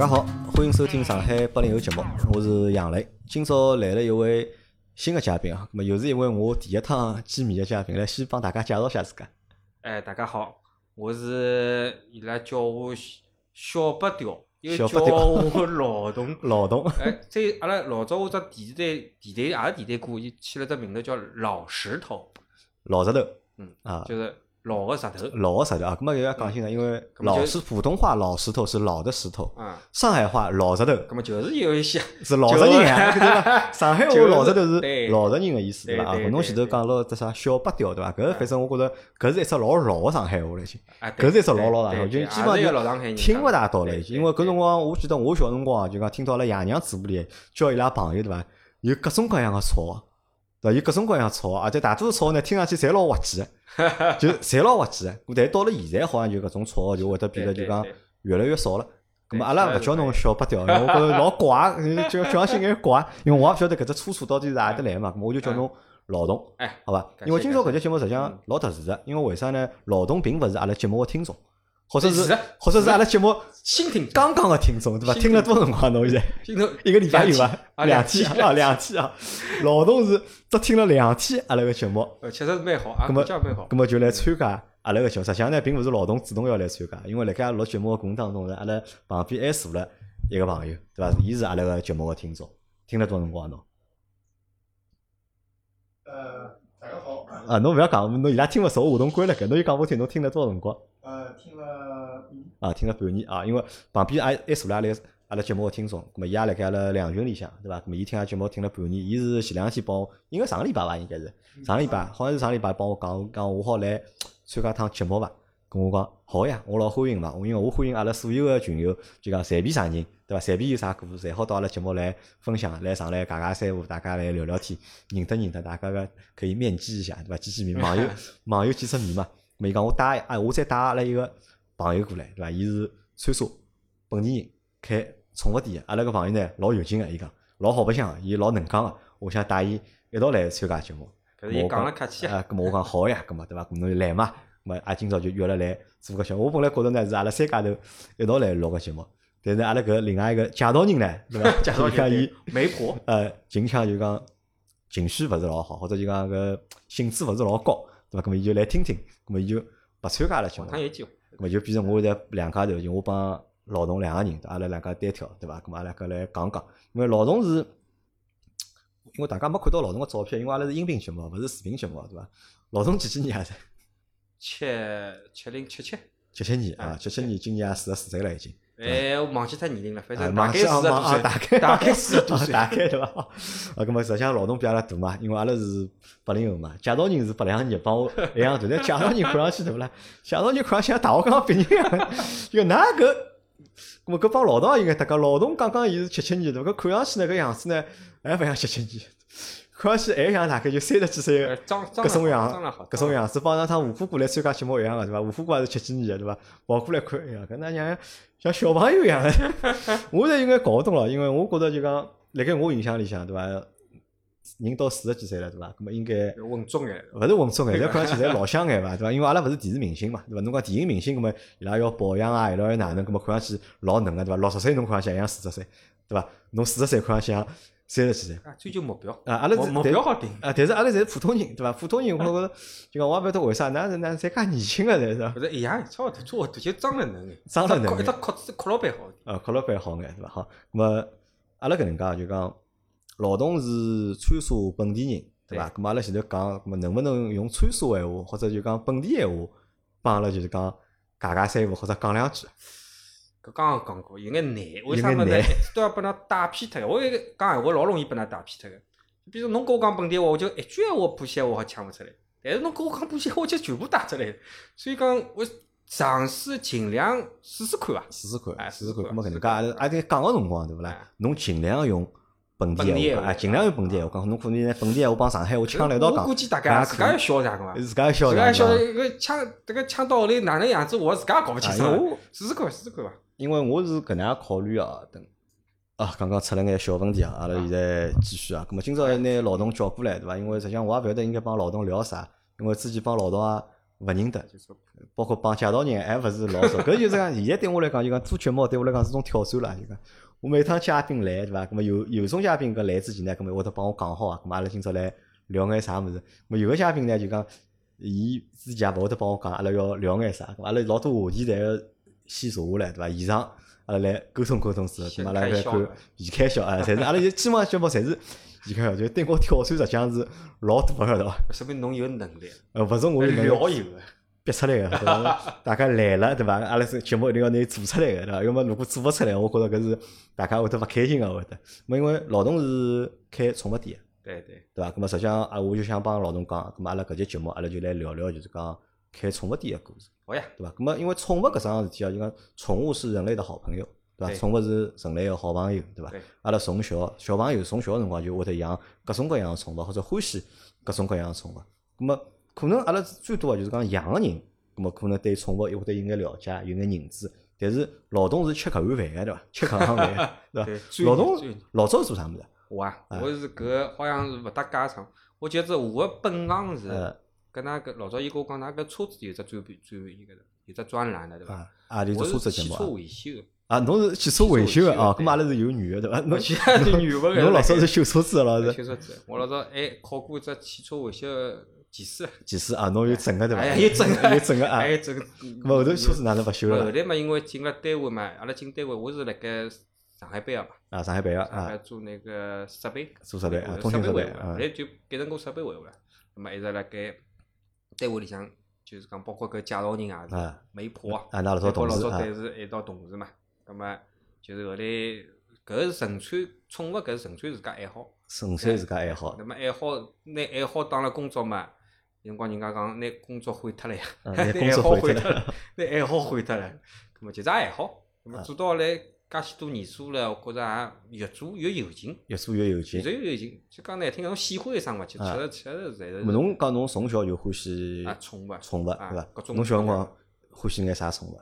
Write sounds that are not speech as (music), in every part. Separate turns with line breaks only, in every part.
家好，欢迎收听上海八零后节目，我是杨磊。今朝来了一位新的嘉宾啊，那么又是一位我第一趟见面的嘉宾，来先帮大家介绍一下自家。
哎，大家好，我是伊拉叫我小小八雕，又
小
叫我老董。
老董，
哎，这阿拉老早我只电视台电台也是电台歌，伊起了只名字叫老石头，
老石头
嗯
啊，
就是老个石头。
老个石头啊，咁么又要讲清楚，因为老是普通话老石头是老的石头，
啊，
上海话老石头
葛么就是有一些，(laughs)
是老实人啊，(laughs) 对伐？上海话老石头是 (laughs) 老实人的意思，对伐？啊，侬前头讲了只啥小八调，对伐？搿反正我觉着搿是一只老老个上海话了已经。
啊，
搿是一只老
对
老大话，就基本上
老上海
听勿大到了已经。因为搿辰光，我记得我小辰光啊，就讲听到阿拉爷娘嘴巴里叫伊拉朋友对伐？有各种各样个吵，对伐？有各种各样吵，而且大多数吵呢，听上去侪老滑稽个，(laughs) 就侪老滑稽个。但是到了现在，好像就搿种吵就会得变得就讲越来越少了。咁么阿拉勿叫侬小八调，因为我觉着老怪，(laughs) 就叫上去眼怪，因为我也勿晓得搿只粗楚到底是哪得来嘛，咁么我就叫侬老董。
哎，
好吧，因为今朝搿
感
节节目实际上
嗯
老特殊个，因为为啥呢？老董并勿是阿拉节目个听众，或者是或者是阿拉节目
新听
刚刚个听众，对伐？听了多少辰光？侬现在一个礼拜有伐？
啊
两
两天
天啊，两天啊！老董是只听了两天阿拉个节目，
呃，确实是蛮好啊，
咁么
蛮好
葛。末就来参加阿拉个节目。实际上呢，并勿是老董主动要来参加，因为辣盖录节目个过程当中呢，阿拉旁边还坐了一个朋友，对伐？伊是阿拉个节目个听众，听了多少辰光侬？
呃，大家好，
啊，侬勿要讲，侬伊拉听勿熟，话筒关了盖，侬就讲拨我听，侬听了多少辰光？
呃，听了嗯
啊，听了半年啊，因为旁边还还坐了阿拉阿拉节目个听众，咁么伊也辣盖阿拉两群里向，对伐？咁么伊听阿拉节目听了半年，伊是前两天帮我，应该上个礼拜伐，应该是上个礼拜，好像是上个礼拜帮我讲讲我好来参加趟节目伐？跟我讲好呀，我老欢迎嘛，我因为我欢迎阿拉所有个群友，就讲随便啥人，对伐？随便有啥故事，侪好到阿拉节目来分享，来上来尬尬三胡，大家来聊聊天，认得认得，大家个可以面基一下，对伐？见见面，网友 (laughs) 网友见识面嘛。伊讲我带啊，我再带阿拉一个朋友过来，对伐？伊是川沙本地人，开宠物店的。阿拉个朋友呢老有劲个，伊讲老好白相的，伊老能讲个。我想带伊一道来参加节目。
搿是伊讲了客气啊，
啊，咁么我讲好呀，咁么对伐？咁侬就来嘛。咁么啊，今朝就约了来做个节目。我本来觉着呢是阿拉三家头一道来录个节目，但是阿拉搿另外一个介绍人呢，对伐？(laughs)
介绍
就讲伊
人媒婆，
呃近腔就讲情绪勿是老好，或者就讲搿兴致勿是老高，对伐？咁么伊就来听听，咁么伊就勿参加阿拉节目
下。趟有机会。
咁么就变成我现在两家头，就我帮老董两个人，阿拉两家单挑，对伐？咁么阿拉搿来讲讲，因为老董是，因为大家没看到老董个照片，因为阿拉是音频节目，勿是视频节目，对伐？老董几几年啊？是
七七零七七，
七七年啊，
啊
七七年，今年也四十四岁了已经。
哎，我忘记脱年龄了，反
啊，
正大概四十多岁，
大概
大概四十多
啊
岁。
大概对伐？啊，咁 (laughs) (laughs) 么实际上劳动比阿拉大嘛，因为阿拉是八零后嘛，介绍人是八两年，帮我一样大，但介绍人看上去对勿啦？(laughs) 介绍人看上去像大学刚刚毕业一样，就㑚搿，咁么搿帮老董也应该搭讲，老董刚刚伊是七七年对伐？搿看上去呢搿样子呢，还勿像七七年，看上去还像大概就三十几岁
呃
个。
装装得
搿种样
好，装得好，
搿种样子，帮上趟吴虎过来参加节目一样个，对伐？吴虎哥也是七几年个，对伐？跑过来看一样，搿那像像小朋友一样个。(laughs) 我现在应该搞勿懂了，因为我觉着就讲，辣盖我印象里向，对伐？人到四十几岁了，对伐？那么应该
装稳重眼。
勿是稳重眼，侪看上去侪老乡眼伐？对伐？因为阿拉勿是电视明星嘛，对伐？侬讲电影明星，那么伊拉要保养啊，伊拉要哪能，那么看上去老嫩个，对伐？六十岁侬看上去也像四十岁，对伐？侬四十岁看上去像三十几岁。
啊，追求目标，
啊，阿拉
目目标好定。
啊，但是阿拉侪是普通人，对伐？普通人，我觉着就讲我也勿晓得为啥，哪是哪侪介年轻个，侪是吧
不是一样，差勿多，差勿多，就装了能眼，
装了能眼
一只壳子壳老板好。
呃，壳老板好眼，对伐？好，那么阿拉搿能介就讲，老董是川沙本地人，对伐？
对
咁么阿拉前头讲，咁能不能用川沙闲话，或者就讲本地闲话，帮阿拉就是讲尬尬三胡，或者讲两句？
搿刚刚讲过，有眼难，为啥么呢？一直都要拨㑚带偏脱个。我一个讲闲话老容易拨㑚带偏脱个。比如侬跟我讲本地话，我就一句闲话浦西话好抢勿出来。但是侬跟我讲浦西话，我就全部带出来。所以讲，我尝试尽量试试看伐。
试试看，
哎
试试看。
试试看
咁么搿能介，阿拉阿在讲个辰光，对勿啦
哎？
侬尽量用本地
闲话
闲话，啊，尽量用本地闲话讲。侬可能拿本地闲话帮上海话抢了一道讲
我估，计大
搿
家自家要晓得啥个伐？
自家要晓得
自家要晓得搿腔迭个腔到后头哪能样子，我自家也搞勿清楚
啊因为我。
试试看，试试看伐。
因为我是搿能样考虑啊，等啊，刚刚出了眼小问题啊，阿拉现在继续啊。咁么今朝拿老董叫过来，对伐？因为实际上我也勿晓得应该帮老董聊啥，因为之前帮老董啊勿认得，包括帮介绍人还勿是老熟。搿就是讲，现在对我来讲，就讲做节目对我来讲是种挑战啦。就讲我每趟嘉宾来，对伐？咁么有有种嘉宾搿来之前呢，咁么会得帮我讲好啊。咁么阿拉今朝来聊眼啥物事？咁么有个嘉宾呢，就讲伊之前也勿会得帮我讲，阿拉要聊眼啥？咁阿拉老多话题侪要先坐下来，对伐？现场阿拉来沟通沟通之后，阿拉来看
开销了
现开销啊，侪是阿拉就基本上节目侪是现开销，就对我挑战实际上是老大个，晓得伐？
说明侬有能力，
呃，勿是我有能力逼出来个，对伐？(laughs) 大家来了，对伐？阿拉是节目一定要拿伊做出来个，对伐？要么如果做勿出来，我觉着搿是大家会得勿开心个，会得。么因为老董是开宠物店个，
对对，
对伐？咁么实际上啊，我就想帮老董讲，咁么阿拉搿节节目，阿拉就来聊聊，就是讲开宠物店个故事，
好呀，
对伐？咁么因为宠物搿桩事体啊，就讲宠物是人类的好朋友，对伐？宠物是人类个好朋友，对伐？阿拉从小小朋友从小辰光就会得养各种各样个宠物，或者欢喜各种各样个宠物。咁么可能阿拉最多个就是讲养个人，咁么可能对宠物会得有眼了解，有眼认知。但是老董是吃搿碗饭个，对伐？吃搿行饭 (laughs) 个，对
对
伐？
追
老董
追
老早是做啥物事？
我啊，我是搿好像是勿搭家常，我觉着我个本行是
呃
跟㑚搿老早伊跟我讲，㑚搿车子有只专专伊个的，有只专栏的对伐？
啊啊，就
我
是车子
是汽车维修个，
啊，侬是汽车维修个啊？
对
咁阿拉是有女个对伐？(laughs) 侬 (laughs)
其他的女个
侬老早是修车子个老是
修车子，我老早还考过一只汽车维修技师，
技师啊，侬有证个对伐？
哎有证个 (laughs)
有证个啊
还。有证个。
咁么后头车子哪能勿修了啦？
后来嘛，因为进了单位嘛，阿拉进单位，我是辣盖上海办个嘛，
啊，上海办个啊，
做那个设备，
做设备啊通信设备啊
后来就改成个设备维护了。那么一直辣盖单位里向，就是讲包括搿介绍人也是
啊，
媒婆啊，
啊，那老早同事啊，
早侪是一道同事嘛。那么就是后来搿是纯粹宠物，搿是纯粹自家爱好。
纯粹自家爱好
那，么爱好拿爱好当了工作嘛，有辰光人家讲拿工作毁脱了呀，(laughs)
嗯 (laughs)
拿爱好毁脱了，拿爱好毁脱了，葛么就是爱好，葛么
啊
做到来介许多年数了，我觉着也越做越有劲，
越做越有劲越
做。越有劲。就讲难听，侬喜欢生物，其
啊
实确实侪是
么侬讲侬从小就欢喜
啊宠物。
宠物
啊
对伐侬小辰光欢喜眼啥宠物？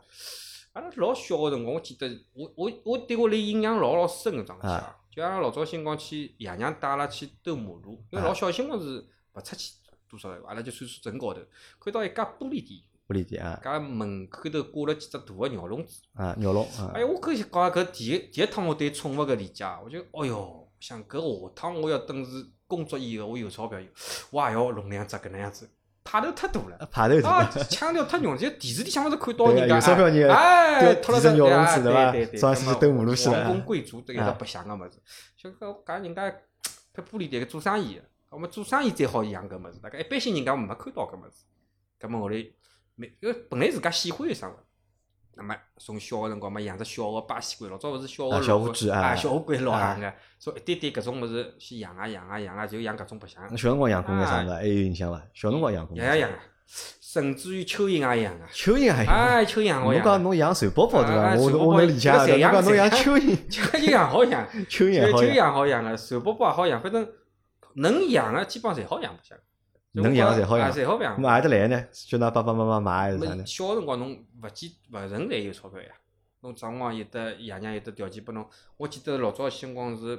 阿拉老小个辰光，我记得我我我对我来印象老老深个桩事体
啊
啊，就阿拉老早辰光去爷娘带阿拉去兜马路，因为
啊
老小辰光是勿出去多少个，阿拉就穿穿镇高头，看到一家玻璃店，
玻璃店啊。
搿门口头挂了几只大个鸟笼子。
啊，鸟笼啊。
哎，我搿一讲搿第一第一趟我对宠物个理解，我就哦哟，想搿下趟我要等是工作以后我有钞票我也要弄两只搿能样子，派头太大了。
派，头
啊？腔调太浓，就电视里向勿是看到人家
有钞票人
哎，
丢
脱了
提着鸟笼子
对
对伐
对对，
早上去兜马路去了
贵族这个
啊
是白相个物事，就搿讲人家搿玻璃店做生意个，我们做生意最好养搿物事，大概一般性人家没看到搿物事，搿么后来没，因为本来自家喜欢生物。那么从小个辰光嘛，养只小个巴西龟，老早勿是小
啊
个老
小乌龟啊
啊，小乌龟老
啊
行个，说一点点搿种物事去养啊养啊养啊，就养搿种白相。
侬小辰光养过眼啥物事？还有印象伐？小辰光养过
养呀养啊，甚至于蚯蚓也养啊。
蚯蚓也养。
哎，蚯蚓也好 (laughs)
侬
养啊。
讲侬养蚕宝宝对伐？我我能理解的。侬
搿侪养
讲侬养
侪
蚯蚓，
蚯蚓也好养，
蚯蚓也
蚯蚓
好养
个，蚕宝宝也好养，反正能养个基本上侪好养白相。
能养侪好养
啊侪好养
咁。还得来呢？叫㑚爸爸妈妈买还是啥呢
没？小辰光侬勿见勿存在有钞票呀，侬账光有得爷娘有得条件拨侬。我记得老早辰光是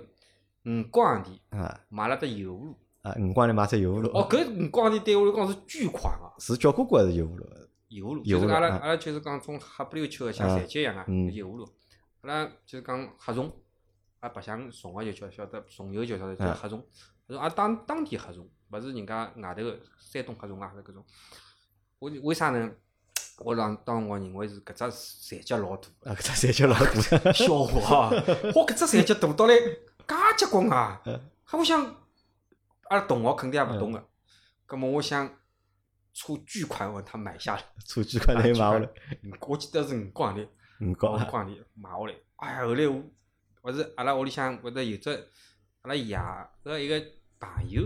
五角洋钿
啊
买了只油葫芦，
啊，五光钿买只油葫芦。
哦，搿五角洋钿对我来讲是巨款啊！
是叫哥哥还是油葫芦？
油葫芦，就是阿拉
啊
阿拉就是讲种黑不溜秋个像
啊
残疾一样啊，
嗯
油葫芦。阿拉就是讲黑虫，阿拉白相虫个就晓晓得，虫油就晓得叫
啊
黑虫，黑虫啊当当地黑茶，勿是人家外头个山东黑虫啊搿种。我为啥呢？我当当辰光认为是搿只残疾老大
啊，搿只三脚老大。(laughs)
笑话啊！我，搿只残疾大到来介结棍啊！哈，我想阿拉同学肯定也勿懂个，葛末我想出巨款问他买下来。(laughs)
出巨款来买下来，
五我记得是五角钿，五
五角啊。
角钿买下来。哎呀，后来我勿是阿拉屋里向会得有只阿拉爷搿一个朋友，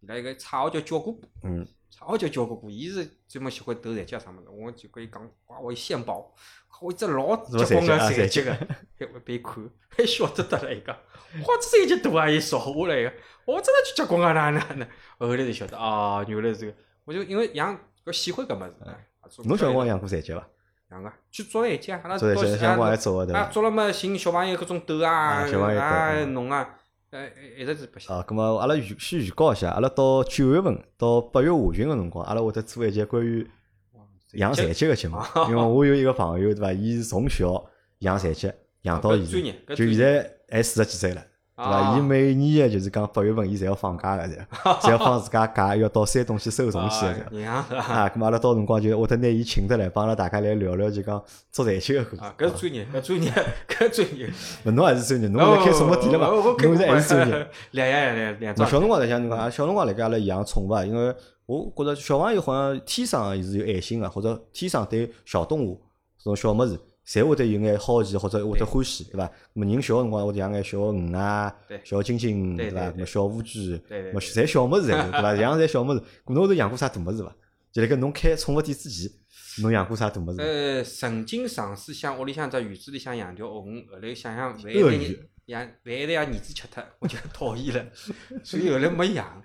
伊拉一个绰号叫焦哥哥，
嗯，
绰号叫焦哥哥，伊是专门喜欢斗残疾啥物事，我就跟伊讲，哇，我献宝，我一只老结棍个残疾个，还 (laughs) 一边看，还晓得得了伊讲，哇，这残疾大啊，伊少下来个，我真的去结棍啊，哪哪哪，后来才晓得啊，原来是这个，我就因为养搿喜欢搿物事，哎
侬小辰光养过残疾伐？
养个去捉残疾啊，阿拉
做残疾小辰光还做个对
啊，
伐？
捉了嘛，寻小朋友各种斗啊，
啊
弄啊，呃，一直是白相。
啊，咁么阿拉预先预告一下，阿拉到九月份到八月下旬个辰光，阿拉会得做一节关于养残疾个节目，因为 (laughs) 我有一个朋友对伐，伊是从小养残疾养到现在，就现在还四十几岁了。对伐？
啊
伊每年个就是讲八月份，伊侪要放假个，侪 (laughs) 侪要放自家假，要到山东去收东西个。
啊
咁阿拉到辰光就会得拿伊请得来，帮阿拉大家来聊聊，就讲做残疾个故事。
啊，搿是专业，搿专业，(laughs) 搿专业。(laughs)
勿侬还是专业，侬现在开宠物店了嘛？侬现在还是专业。。
两样两两
那
桩。
小辰光来讲，侬讲啊，小辰光辣盖阿拉养宠物啊，因为我觉着小朋友好像天生是有爱心个，或者天生对小动物这种小物事，侪会得有眼好奇或者会得欢喜，对伐？那么人小辰光会得养眼小鱼啊
对、
小金金，伐？
对对
那么小乌龟，(laughs) 侪小物事对伐？养侪小物事。搿侬有养过啥大物事伐？就辣盖侬开宠物店之前，侬养过啥大物事？
呃，曾经尝试想屋里向只院子里向养条鳄鱼，后来想想万一养万一让儿子吃脱，(laughs) 我就讨厌了，所以后来没养。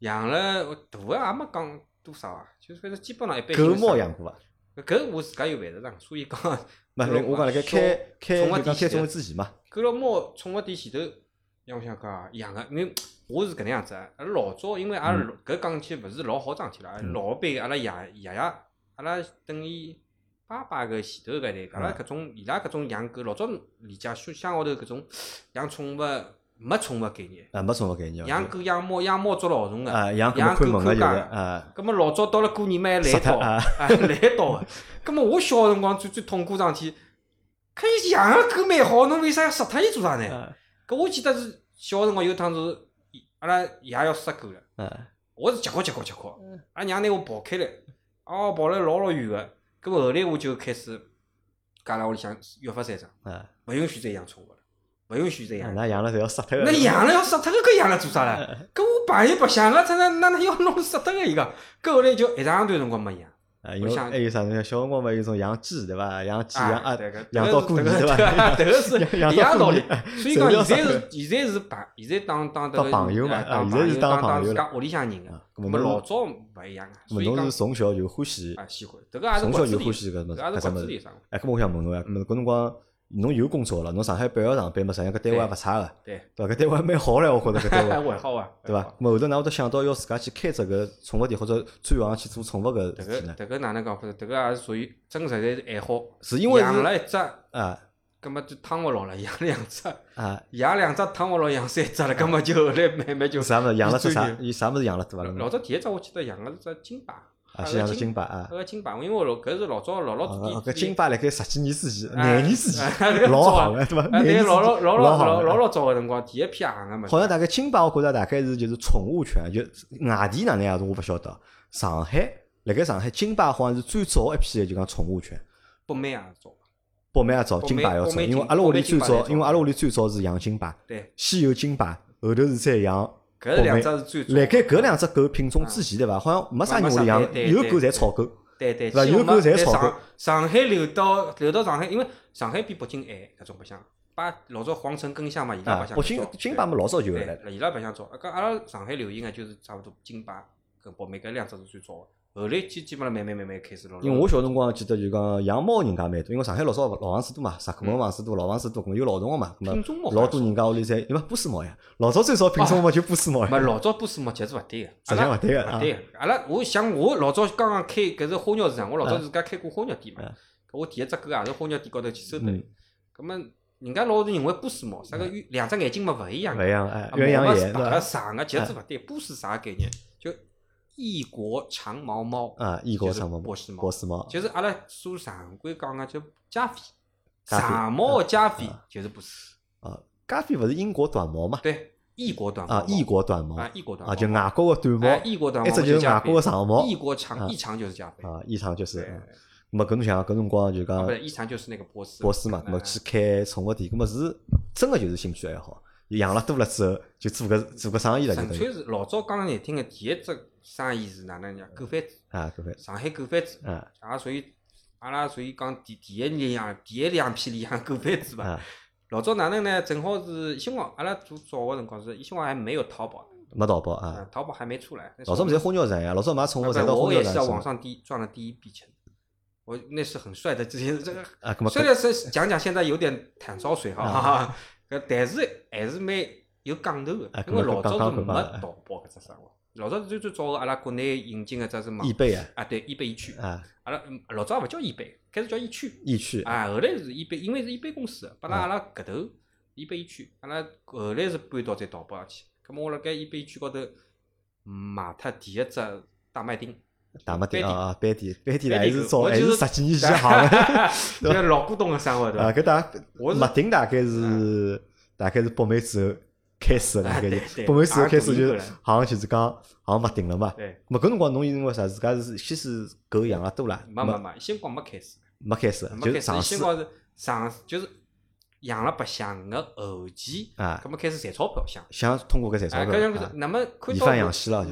养了大个也没讲多少啊，就是反正基本上一般性
狗猫养过伐？
搿我自家有饭食场，所以讲
那
狗
我讲辣盖
小
开开
宠物
就讲开宠物之前嘛，
狗了猫宠物店前头，让我想讲啊养个，因为我是搿能样子啊。阿拉老早因为阿拉
嗯。
搿讲起勿是老好桩事体啦，
嗯。
老一辈阿拉爷爷爷，阿拉等于爸爸搿前头搿代，阿拉
嗯。
搿种伊拉搿种养狗，老早理解乡乡下头搿种养宠物没宠物概念，
啊，没宠物概念。
养狗养猫养猫捉老鼠个。
啊，养狗
养
看门个就是啊，
葛末老早到了过年嘛还来到，
啊
啊。(laughs) 来到个。葛末我小辰光最最痛苦桩事体，看伊养个狗蛮好，侬为啥要杀脱伊做啥呢？
啊。
搿我记得是小辰光有趟是，阿拉爷要杀狗了，
啊，
我是急哭急哭急哭，阿拉娘拿我抱开来，哦跑了老老远个，搿么后来我就开始，家拉屋里向约法三章，
啊，
勿允许再养宠物了，勿允许这样。
那养了侪要杀脱个。
那养了要杀脱个，搿养了做啥唻？(laughs) 搿我朋友白相个，他那那那要弄杀脱个伊个，搿后来就一长段辰光没养。
啊，因为还有啥？侬小辰光嘛有种养鸡对伐？养鸡养
啊，
养到过年对伐？
伐？迭个是
养
一样道理。(laughs) 所以讲
要
现在是现在是朋，现在当当迭
当
个
朋友嘛现在是当
当
朋友
家屋里向人个
啊。
咁
咁么侬
么老早勿一样个，所以讲
是从小就欢喜，
啊喜欢，迭个也是
从小就欢喜搿物事，
搿也是
搿只物事。哎，咁么我想问侬呀，搿辰光侬有工作了，侬上海板桥上班嘛，实际上搿单位也勿差个，
对，
对伐？搿单位还蛮好唻，我觉着搿 (laughs) 单位。
还好啊，
对伐？咁么后头哪会得想到要自家去开只搿宠物店，或者转行去做宠物搿
迭
事体呢？
个迭个哪能讲法子？迭个也是属于真实在是爱好。
是因为
养了一只，
啊
葛么就汤勿牢了，养两只，
啊，
养两只汤勿牢，养三只了，葛么就后来慢慢就。
啥物事养了只啥伊啥物事养了对伐？
老老早第一只我记得养个是只金巴，
啊，先养只金巴啊。
搿个金巴，因为我老搿是老早老老
哦，
早
搿金巴辣盖十几年之前、
哎
廿年之前
哎
老
早
行个对伐？廿年
老老老
老
老老早个辰光，第一批行个嘛。
好像大概金巴，我觉着大概是就是宠物犬，就外地哪能样子我勿晓得。上海辣盖上海金巴好像是最早一批的就讲宠物犬，
北美也是早。
北美也早，金巴要早，因为阿拉屋里最早因为阿拉屋里最早是养金巴，
对，
先有金巴，后头是再养
搿两只是最早。
辣盖搿两只狗品种之前对伐？好像没啥人屋里养有狗侪草狗。
对对，
对吧
其实我
有狗侪草狗
上海留到留到上海，因为上海比北京矮搿种白相。把老早皇城根香嘛，伊拉白，相
啊北京
最早
金巴嘛老早就
来
了。
伊拉白相早。啊，搿阿拉上海流行个就是差勿多金巴跟北美搿两只是最早个。后来基基本上慢慢慢慢开始了。
因为我小辰光记得就讲养猫人家蛮多，因为上海老早老房子多嘛，石库门房子多，老房子多，有老虫个嘛，咁
品种猫
么老多人家屋里侪，因为波斯猫呀，老早最早品种猫就波斯猫
没，老早波斯猫其实勿对个，
实际上勿对个啊
勿对个。阿拉我像我老早刚刚开搿是花鸟市场，我老早自家开过花鸟店嘛我第一只狗也是花鸟店高头去收得来
嗯。
葛么人家老是认为波斯猫啥个两只眼睛嘛勿一样个，
勿一样鸳鸯
毛嘛是白个
眼？
长个，其实勿对。波斯啥概念？就异国长毛猫，
啊，异国长毛
波斯猫。
波斯猫，
就是阿拉说常规讲个叫加菲，长毛个加菲就是波斯。
啊，加菲勿是英国短毛嘛？
对，异国短毛
啊，异国短毛。
啊，异国短毛
啊，就外国个短毛，
哎，异国短毛
一只就是外国个长毛。
异国
啊。
长异常就是加菲，
啊，异常就是
对，
嗯咁么搿侬想搿辰光就
啊
讲
不是异常就是那个波斯。
波斯嘛，咁么
哎
去开宠物店，咁么是真个就是兴趣爱好，养了多了之后就做个做个生意了，
纯粹是老早讲个难听个，第一只生意是哪能讲？狗贩子，
啊，狗贩子
上海狗贩子，
啊
也属于阿拉属于讲第第一年养第一两批里养狗贩子吧。
啊，
老早哪能呢？正好是新华，阿拉做早个辰光是新华还没有淘宝，
没淘宝啊
啊，，淘宝还没出来。
老早
候
不是花鸟市场呀，老早买宠物
啊
侪到
不我也是在网上第一赚了第一笔钱。我那是很帅的，之前这个
啊，
虽然是讲讲现在有点坦烧水哈，搿但是还是蛮有讲头个
啊，
因为老早是没淘宝搿只生活。老早最最早个阿拉国内引进个只是网
易贝啊，
啊，对，易贝易趣，
啊，
阿拉嗯老早也勿叫易贝，开始叫易趣。
易趣，
啊，后来是易贝，因为是易贝公司的，帮
啊
拉阿拉搿头易贝易趣，阿拉后来是搬到在淘宝上去。葛末我辣盖易贝易趣高头买脱第一只大麦町，
大麦町
班
啊，啊，班底，班底
班底
还是早，还
是
十几年前行的。(laughs) (laughs)
这个老古董个生活对
啊，
伐？
搿大
我是
麦町大概是大概是北美之后开始的，大概就
啊对对
北美之后开始就
也是
好像就是讲好像麦町了嘛。
对，
咾搿辰光侬因为啥？自家是先是狗养了多啦，没
没没没，先光没开始，
没开始，
没开始，
就尝试
先光是尝就是养了白相个后期，
啊
葛，末开始赚钞票想。
想通过搿赚钞
票，搿
票
样子
啊，
那么看到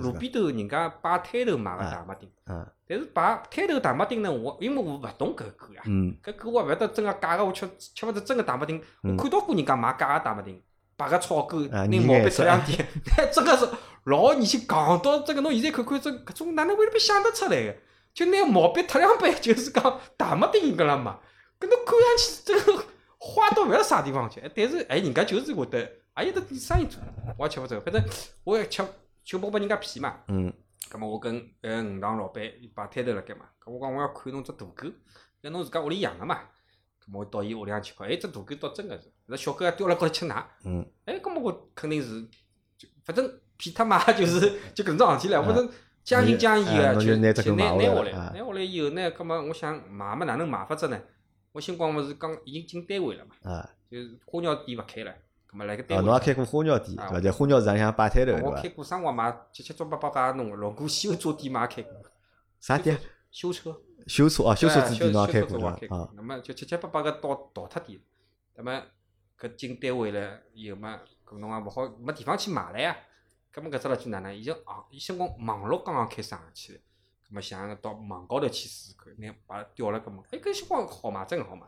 路边头人家摆摊头卖个
啊
大麦丁，
嗯
但是摆摊头大麦丁呢，我因为我勿懂搿狗呀，
嗯
搿狗我也勿晓得真个假个，我吃吃勿着真个大麦丁。我
嗯
看到过人家卖假个大麦丁，摆个草狗，
啊
拿毛笔
你眼色
脱两点，(laughs) 真个是老年轻，戆到这个侬现在看看这搿种哪能会得被想得出来个？就拿毛笔脱两笔，就是讲大麦丁搿了嘛。搿侬看上去这个花到勿晓得啥地方去，但是哎，人家就是会得，也有得点生意做，我也吃勿着。反正我也吃就剥剥人家骗嘛。
嗯。
咁么我跟呃鱼塘老板摆摊头辣盖嘛，咁我讲我要看侬只大狗，搿侬自家屋里养个嘛，咁么我到伊屋里向去看，哎，只大狗倒真个是，那小狗还叼辣高头吃奶，
嗯。
哎，咁么我肯定是，就反正骗他嘛，(laughs) 就是就搿种事体唻，反正将信将疑个就
就拿
拿下来，拿下来以后呢，咁么我想买嘛哪能买法子呢？我新光勿是刚已经进单位了嘛，
啊，
就是花鸟店勿开了，咁么辣盖
哦，
单位
侬也开过花鸟店
啊
对伐？在花鸟市场向摆摊头对伐
我开？过生活嘛，七七八八家弄个，老古修车店嘛也开过，
啥店？
修车。
修车哦，修车
哎
子店侬也开过？啊，
那么就七七八八个倒倒脱点，那么搿进单位了以后嘛，搿侬也勿好没地方去买了呀。搿么搿只垃圾哪能？伊就啊，伊先光网络刚刚开始上去，葛末想到网高头去试试看，拿把它调了搿么，哎，搿些光好嘛，真个好嘛。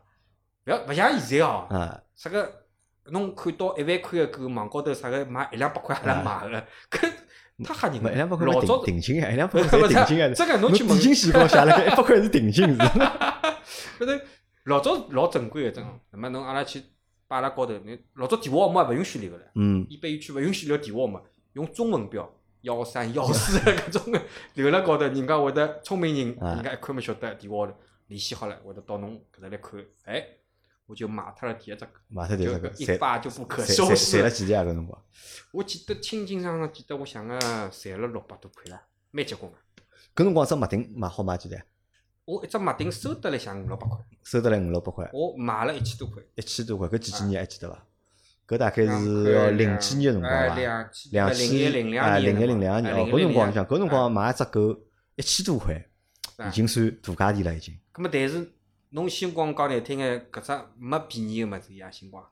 勿要勿像现在哦，
啊，
啥个侬看到一万块个狗，网高头啥个卖一两百块还来买个，搿太吓人
了一两百。块
老早
定定金啊，一两百块 (laughs)
不是
侪定金啊。
这个侬
侬
去问
定金线高写了个一百块是定金是吧？(laughs)
反正老早老正规个真个，那么侬阿拉去摆辣高头，你老早电话号码勿允许留个唻，
嗯
一般区勿允许留电话号码，用中文标幺三幺四搿种个留辣高头，人家会得聪明人，人家一看嘛晓得电话头联系好了，会得到侬搿搭来看，哎，我就买脱了第一只，
买脱第一
就
只，
一发就不可收
拾赚了。几钿啊？搿辰光
我记得清清爽爽，记得我想个赚了六百多块了，蛮结棍个。
搿辰光只麦町买好买几钿？
我一只麦丁收得来像五六百块，
收得来五六百块，
我买了一千多块。
一千多块，搿几几年还记得伐？搿大概是要零几年个辰
哎
光伐？
两几
两
零一零
千啊，零一零两年哦，搿辰光你想，搿辰光，买一只狗一千多块，
啊
已经算大价钿了，已经。
咁么但是侬星光讲难听眼，搿只没便宜个物事呀，星光，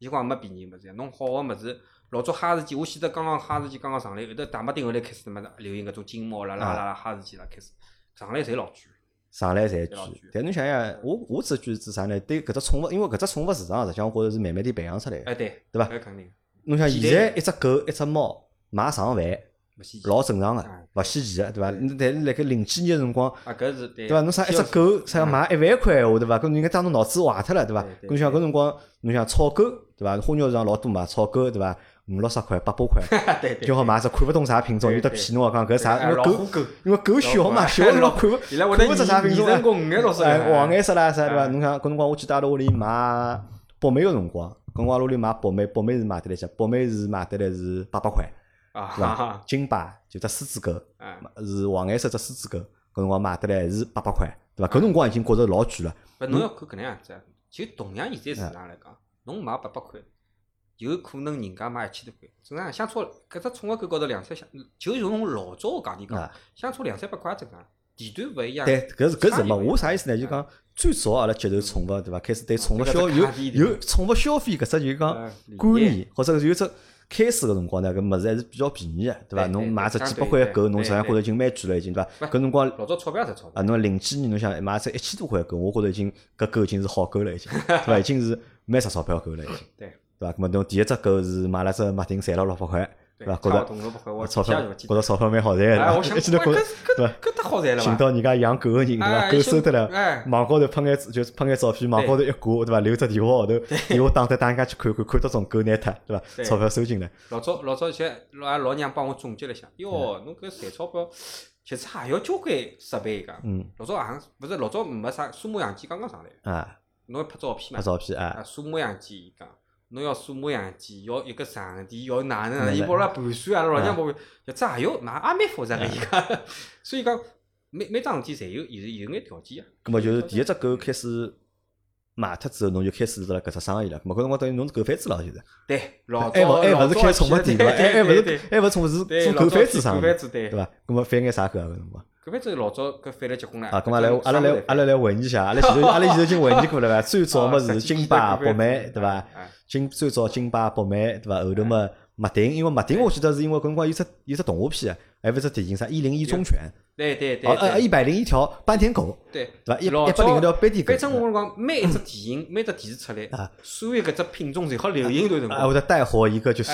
星光没便宜个物事呀，侬好个物事，老早哈士奇，我记得刚刚哈士奇刚刚上来，后头大麦町后来开始么子流行搿种金毛啦啦啦啦哈士奇啦开始上来侪老贵，
上来侪
老贵
贵，但侬想想，我我只句是指啥呢？对搿只宠物，因为搿只宠物市场实际上我觉着是慢慢点培养出来个。
哎对，
对伐
搿肯定
侬想
现
现在
在
一只狗一只猫买上万，老正常个
哎，
勿稀奇个，对伐？但是辣盖零几年个辰光，
啊搿是对，
对伐？侬啥一只狗啥要买一万块闲话，对伐？搿侬应该当侬脑子坏脱了，对伐？侬想搿辰光，侬想草狗，对伐？花鸟市场老多嘛，草狗，对伐？五六十块、八百块，(laughs) 就好买只看勿懂啥品种，有得骗侬讲搿啥？
哎
因为狗
狗，
因为狗小嘛，小辰
老
光看勿看勿出啥品种哎，黄颜色啦啥对伐？
哎
侬想搿辰光我记得阿拉屋里买博美个辰光，搿辰光阿拉屋里买博美，博美是买得来些，博美是买得来是八百块，
啊
对伐金巴就只狮子狗，
哎，
是黄颜色只狮子狗，搿辰光买得来是八百块，对伐？搿辰光已经觉着老贵了。
勿侬要看搿能样子啊，就同样现在市场来讲，侬买八百块，有可能人家买一千多块，正常相差搿只宠物狗高头两三相，就用侬老早个价钿讲
啊，
相差两三百块也正常，地段勿一样。
对，搿是搿是什么？
差异勿一样
我啥意思呢？就讲最早阿拉接受宠物，对伐？开始对宠物消有有宠物消费搿只就讲观
念
念，或者有只开始个辰光呢，搿物事还是比较便宜个，对伐？侬买只几百块个狗，侬实际上
对
觉着已经蛮贵了，已经对伐？搿辰光
老早钞票才钞
啊，
票，
侬零几年侬想买只一千多块个狗，我觉着已经搿狗已经是好狗了，已经 (laughs) 对伐？已经是蛮值钞票狗了，已经
对，
对伐？咾么侬第一只狗是买了只麦丁，赚了六百块，
对
对伐？觉着钞票。觉着钞票蛮好赚的，(laughs) 一记头觉着
搿
对
搿好赚了伐？
寻到人家养狗个人，对伐？
哎
狗收得了，
哎，
网高头拍眼就是拍眼照片，网高头一挂，对伐？留只电话号头，电话打得打人家去看看，看到种狗拿脱，对伐？钞票收进来，
老早老早些老俺老娘帮我总结了一下，哟，
嗯
侬搿赚钞票其实也要交关设备个。
嗯
老早好像勿是老早没啥数码相机刚刚上来，
啊，
侬要拍照片
拍，照片啊，
啊，数码相机伊讲，侬要数码相机，要一个场地，要哪能伊帮阿拉盘算啊，老娘
啊
帮，搿只也要，那也蛮复杂个伊讲，(laughs) 所以讲每每桩事体侪有有有眼条件啊。
葛末就是第一只狗开始卖脱之后，侬就开始了搿只生意了。葛末搿辰光等于侬是狗贩子了，就是。
对，老早老早
还勿是开宠物店对伐？还还勿是还勿是宠物是，做狗贩子生意，
对
对，伐？葛末贩眼啥狗啊？搿辰光
狗贩子老早搿贩了结棍了。
啊，葛末来阿拉来阿拉来回忆一下，阿拉前头阿拉前头已经回忆过了伐？最早么是金巴、博美，对伐？
哎
金最早金巴、博美，对伐？后头么麦丁，因为麦丁我记得是因为搿辰光有只有只动画片啊，还勿是电影啥一零一忠犬，
对对对
哦呃一百零一条斑点狗，
对，
对伐？一一百零一条斑点狗
反，正我讲，每一只电影、每只电视出来
啊，
所有搿只品种侪好流行一段辰
啊，
光。
会得带火一个就是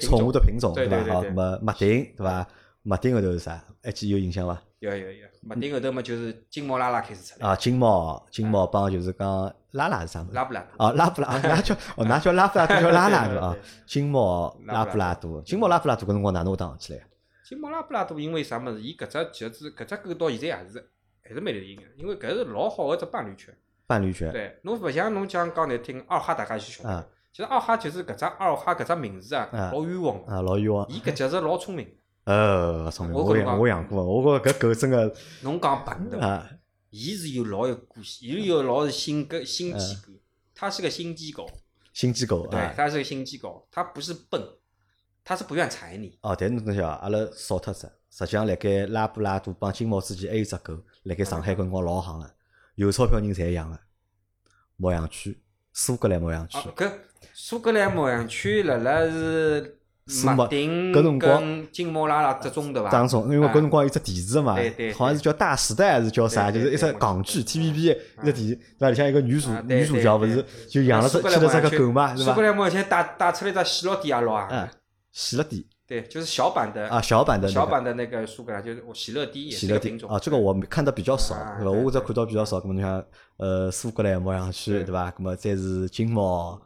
宠物的品种，对伐？好，
对对对对
葛末麦丁，对伐？麦丁后头是啥？还记得有印象伐？
有有有，麦丁后头嘛就是金毛拉拉开始出来，
啊，金毛，金毛帮就是讲拉拉是啥物事？
拉布拉多。
哦，拉布拉，哦，那叫哦，那叫拉布拉多，叫拉拉对伐？啊
对对，
金毛拉
拉布拉
多，金毛拉布拉多搿辰光哪能会打起来？
金毛拉布拉多因为啥物事？伊搿只其实搿只狗到现在也是还是蛮流行个，因为搿是老好个一只伴侣犬。
伴侣犬
对，侬勿像侬讲讲难听，二哈大家去晓
啊
得。其实二哈就是搿只二哈搿只名字啊，
啊
老冤枉的。
啊，老冤枉。
伊搿脚是老聪明，
呃，聪明，我养
我
养过，我觉着搿狗真个
侬讲笨对伐？
啊，
伊是有老有个性，伊有老是性格心机
嗯
狗，它是个心机狗，
心机狗
对
啊，。
它是个心机狗，它不是笨，它是不愿睬你。
哦，但是侬晓得，阿拉少脱只，实际上辣盖拉布拉多帮金毛之间还有只狗，辣盖上海搿辰光老行个，有钞票人侪养个，牧羊犬，苏格兰牧羊犬
啊，，搿苏格兰牧羊犬辣辣是
苏牧
麦丁
搿辰光
跟金毛拉拉之中对伐？
当中，因为搿辰
啊
光有只电视嘛
对对，
好像是叫《大时代》还是叫啥，就是一只港剧 TVB 一只电视，对伐？里向一个女主女主角勿是就养了只牵了只个狗嘛，是伐？
苏格兰牧羊犬打打出来只喜乐迪也老啊，
啊，喜乐蒂
对，就是小版的
啊，小版的那
小版的那个苏格兰，就是我喜乐蒂也
喜乐蒂
是个品种
啊，这个我看的比较少，我只看到比较少。那么你像呃苏格兰牧羊犬，
对
对伐？咁么再是金毛、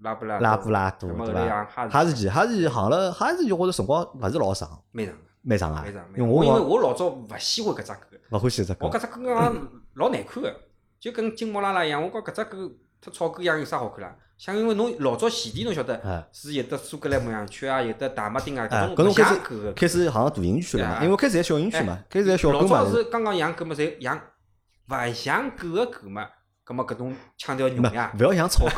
拉布拉
拉布拉多，对
后来养
伐？
哈士奇
哈士奇，行了，哈士奇我觉着辰光勿是老长，
蛮长的，
蛮长啊
蛮长。。
因为
我因为
我
我老早勿喜欢搿只狗，
勿欢喜搿只狗
我搿只狗讲老难看个，就跟金毛拉拉一样。我讲搿只狗它草狗样有啥好看啦？像因为侬老早前提侬晓得
啊
是有的苏格兰牧羊犬啊，有的大马丁啊，
啊，
搿种像狗个。
开始好像大型犬了嘛，因为开始还小型犬嘛
哎，
开始还小
老
狗嘛
早，是刚刚养狗嘛，侪养勿像狗个狗嘛，葛末搿种腔调浓
没
呀。
勿要养草狗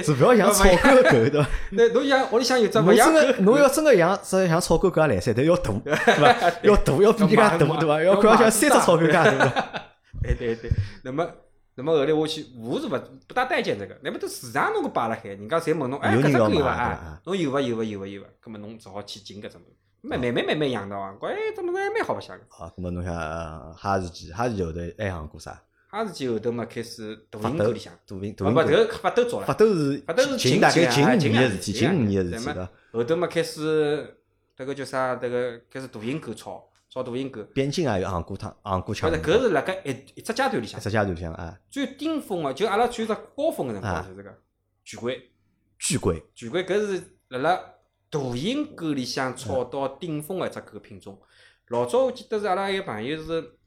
是勿要养草狗的狗，(laughs) 对伐？
那侬像屋里向有只勿
侬
养
侬要真个养，只像草狗搿样来塞，但 (laughs) 要大，对伐？要大，要比人家大，对伐？要看像三只草狗介大，对伐？(laughs)
对对对，那么那么后来我去，我是勿不大待见这个，那么都市场侬搿摆辣海，人家侪问侬，哎，搿只狗有伐？侬有伐？有伐？有伐？有伐？葛末侬只好去进搿只门，慢慢慢慢慢养到啊，觉哎，这么还蛮好白相个。
好，咁么侬像呃哈士奇，哈士奇后头还养过啥？
哈士奇后头嘛开始大型狗里向，，
大型大型狗，
迭个发抖早了，
发抖是
发抖是
近大概
近
五年的事体，
近
五年的事体？
后头嘛开始迭个叫啥？迭个开始大型狗炒炒大型狗，
边境也有行过趟，行过枪
搿，是搿是辣盖一一只阶段里向。
一，只阶段里向啊，
最顶峰个，就阿拉最只高峰个辰
啊
光就是搿个巨贵。
巨贵
巨贵搿是辣辣大型狗里向炒到顶峰个一只狗品种。老早我记得是阿拉一个朋友是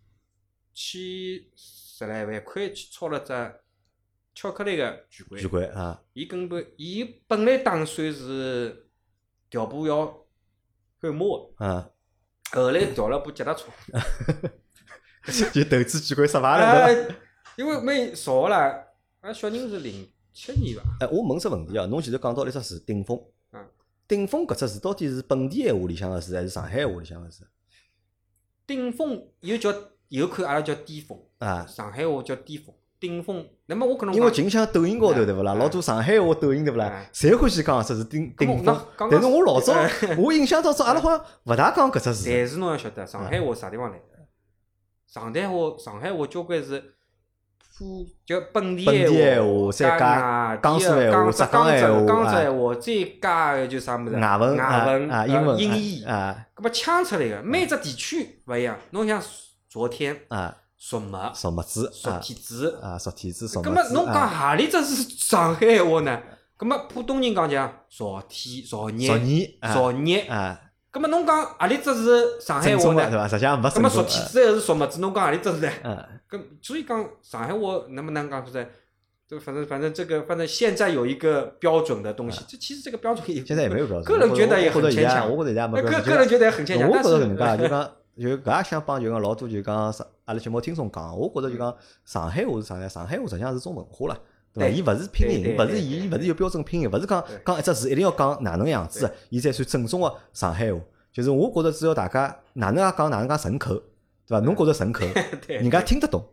去十来万块去炒了只巧克力个巨龟
巨，龟啊，
伊根本伊本来打算是调部要换马个，
啊，
后来调了部脚踏车，
就投资巨龟失败了，对伐？(laughs)
哎，因为蛮少个啦，俺小人是零七年伐？
哎，我问只问题啊，侬前头讲到了一只词顶峰
嗯，
顶峰搿只词到底是本地闲话里向个字，还是上海闲话里向个字？
顶峰又叫有看阿拉叫巅峰。
啊，
上海话叫巅峰，顶峰。那么我可能
因为
讲
近像抖音高头对勿啦，
哎
老多上海话抖音对勿啦
哎，
侪欢喜讲说是顶顶峰但是我老早
哎，
我印象当中，阿拉好像勿大讲搿只词。
但是侬要晓得，上海话啥地方来的？上海话，上海话交关是普就本地
本地闲
闲
话再加
加
江苏闲话
话、
浙江闲话
江浙
啊
闲话，再加个就啥物事？
外文
外文
啊，
呃
英文
英译，
啊
搿么腔出来个，每只地区勿一样。侬像昨天
啊，
属马、
属木子
属
啊
天子，
啊，属天子属木子
搿么侬讲
啊，
何里只是上海闲话呢？搿么浦东人讲讲昨天、昨日、
昨日啊
昨日，
啊，
搿么侬讲何里只是上海话呢？
正宗的对伐？实际上没
搿么
正宗啊
属天子还是属么子？侬讲何里只是呢？
嗯，
跟所以讲上海话能不能讲出来？这个反正反正这个反正现在有一个标准的东西，这其实这个标准也
嗯现在也没有标准。
个人觉得也很牵强。
我觉得现在没。
个个人觉得也很牵强，
我
但是
就搿也想帮就讲老多就讲上阿拉节目听众讲，我觉着就讲上海话是啥呢？上海话实际上是种文化了。对伐？伊勿是拼音，勿是伊，勿是有标准拼音，勿是讲讲一只字一定要讲哪能样子的，伊才算正宗个上海话。就是我觉着只要大家哪能介讲哪能介顺口，对伐？侬觉着顺口，人家听得懂，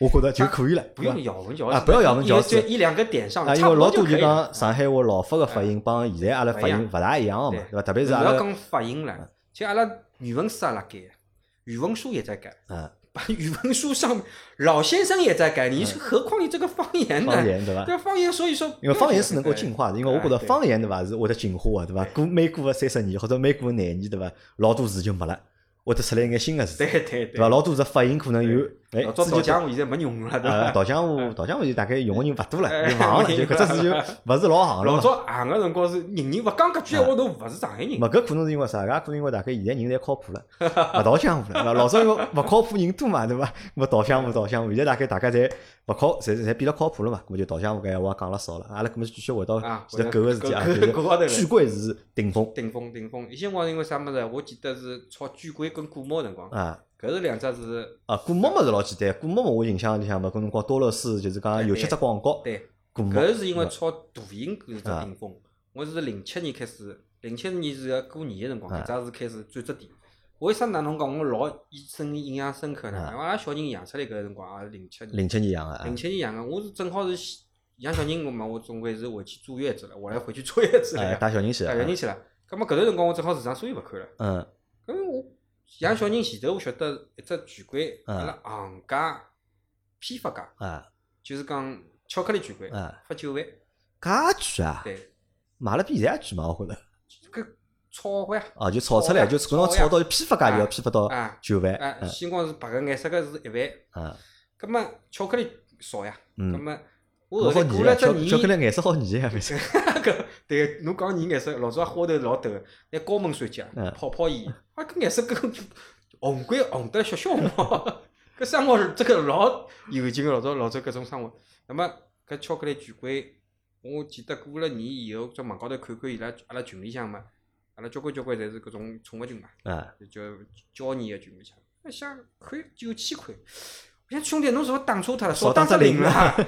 我觉着就可以了，
不
对伐
用咬文嚼字
啊不要咬文嚼字
一两个点上，
啊，因为老多就讲上海话老法个发音帮现在阿拉发音勿大一样个嘛，对伐？特别是阿拉
讲发音了，就阿拉语文书阿拉改，语文书也在改，
嗯 (laughs)
把语文书上老先生也在改，你是何况你这个方言呢？
方言对吧？
对方言，所以说
因为方言是能够进化的，因为我觉得方言对吧是会得进化的，对吧？过每过个三十年或者每过个廿年对吧，老多字就没了，会得出来一眼新的字，
对对
对
对
伐？老多只发音可能有哎
老早
字就
导江湖现在没用了，对
呃，
吧？
导江湖，导江湖就大概用个人勿多了，
哎
就忘了，(laughs) 就
没
搿只字就 (laughs) 勿是老行了
老
嘛。
早行个辰光是人人勿讲搿句闲话，侬勿是上海人。
没搿可能是因为啥？搿可能因为大概现在人侪靠谱了，勿倒江湖了。(laughs) 老早因为勿靠谱人多嘛，对伐？咾倒江湖倒江湖，现在大概大家侪勿靠，侪侪变得靠谱了嘛。咾么就倒江湖搿闲话讲了少了。阿拉搿么继续回到
啊
前头狗个事体啊，巨龟是顶峰
顶峰顶峰，以前光因为啥物事？我记得是炒巨贵跟古猫辰光，
啊。
搿是两只是
啊，古猫猫是老简单，古猫猫我印象里向嘛，搿辰光多乐士就是讲有七只广告，
对，
古猫
搿是因为炒大型搿只
啊
顶峰。我是零七年开始，零七年是个过年个辰光，
啊
搿只是开始转折点。为啥哪能讲我老深印象深刻呢？
啊
因为阿拉小人养出来搿个辰光也是零七年，
零七年养个啊
零，七年养个，我是正好是养小人，我嘛，我总归是回去坐月子了，我来回去坐月子了
带小人去了，
带小人去了。葛末搿段辰光我正好市场所以勿看了。
嗯
搿我养小人前头，我晓得一只巨龟，
嗯
阿拉行家批发价，
啊。
就是讲巧克力巨龟，
啊，
发九万。
介贵啊，
对，
买了比现在贵嘛，我觉着。
搿炒货呀，
哦，就炒出来，就可能炒到批发价就要批发到
啊
九万，
啊，
嗯
鲜光是白个，颜色个是一万。
啊，
葛末巧克力少呀，葛
嗯，
末我后来
我好腻啊，
过了只
巧巧克
年，
力颜色好腻啊，反正，
搿 (laughs) 对侬讲泥颜色，老早花头老陡个，拿高门山脚
嗯
泡泡盐，啊搿颜色跟红龟红得小小毛，搿生活是这个老有劲个，老早老早搿种生活。那么搿巧克力巨龟，我记得过了年以后，在网高头看看伊拉阿拉群里向嘛，阿拉交关交关侪是搿种宠物群嘛。
啊，
就叫交易个群里向，我想看九千块，我想兄弟侬是勿是打错脱了，少打只零啦？(laughs)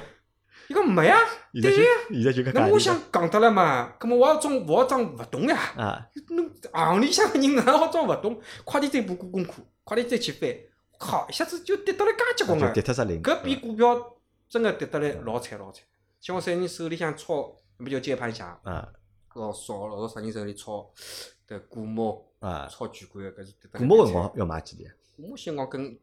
伊讲没呀，对呀。
现在就搿
那么我想讲得了嘛，葛么我要装我要装勿懂呀。
啊，
侬行里向个人哪能好装勿懂？快点再补过功课，快点再去翻。靠，一下子就跌到了介结棍
就
了。
跌脱只零，
搿比股票真个跌得来老惨老惨。像我啥人手里向抄，那么叫接盘侠，
啊
老少老少啥人手里炒的股猫、
啊，
炒巨贵个，搿是跌得
古
来蛮惨
猫辰光要买几钿？
股猫辰光跟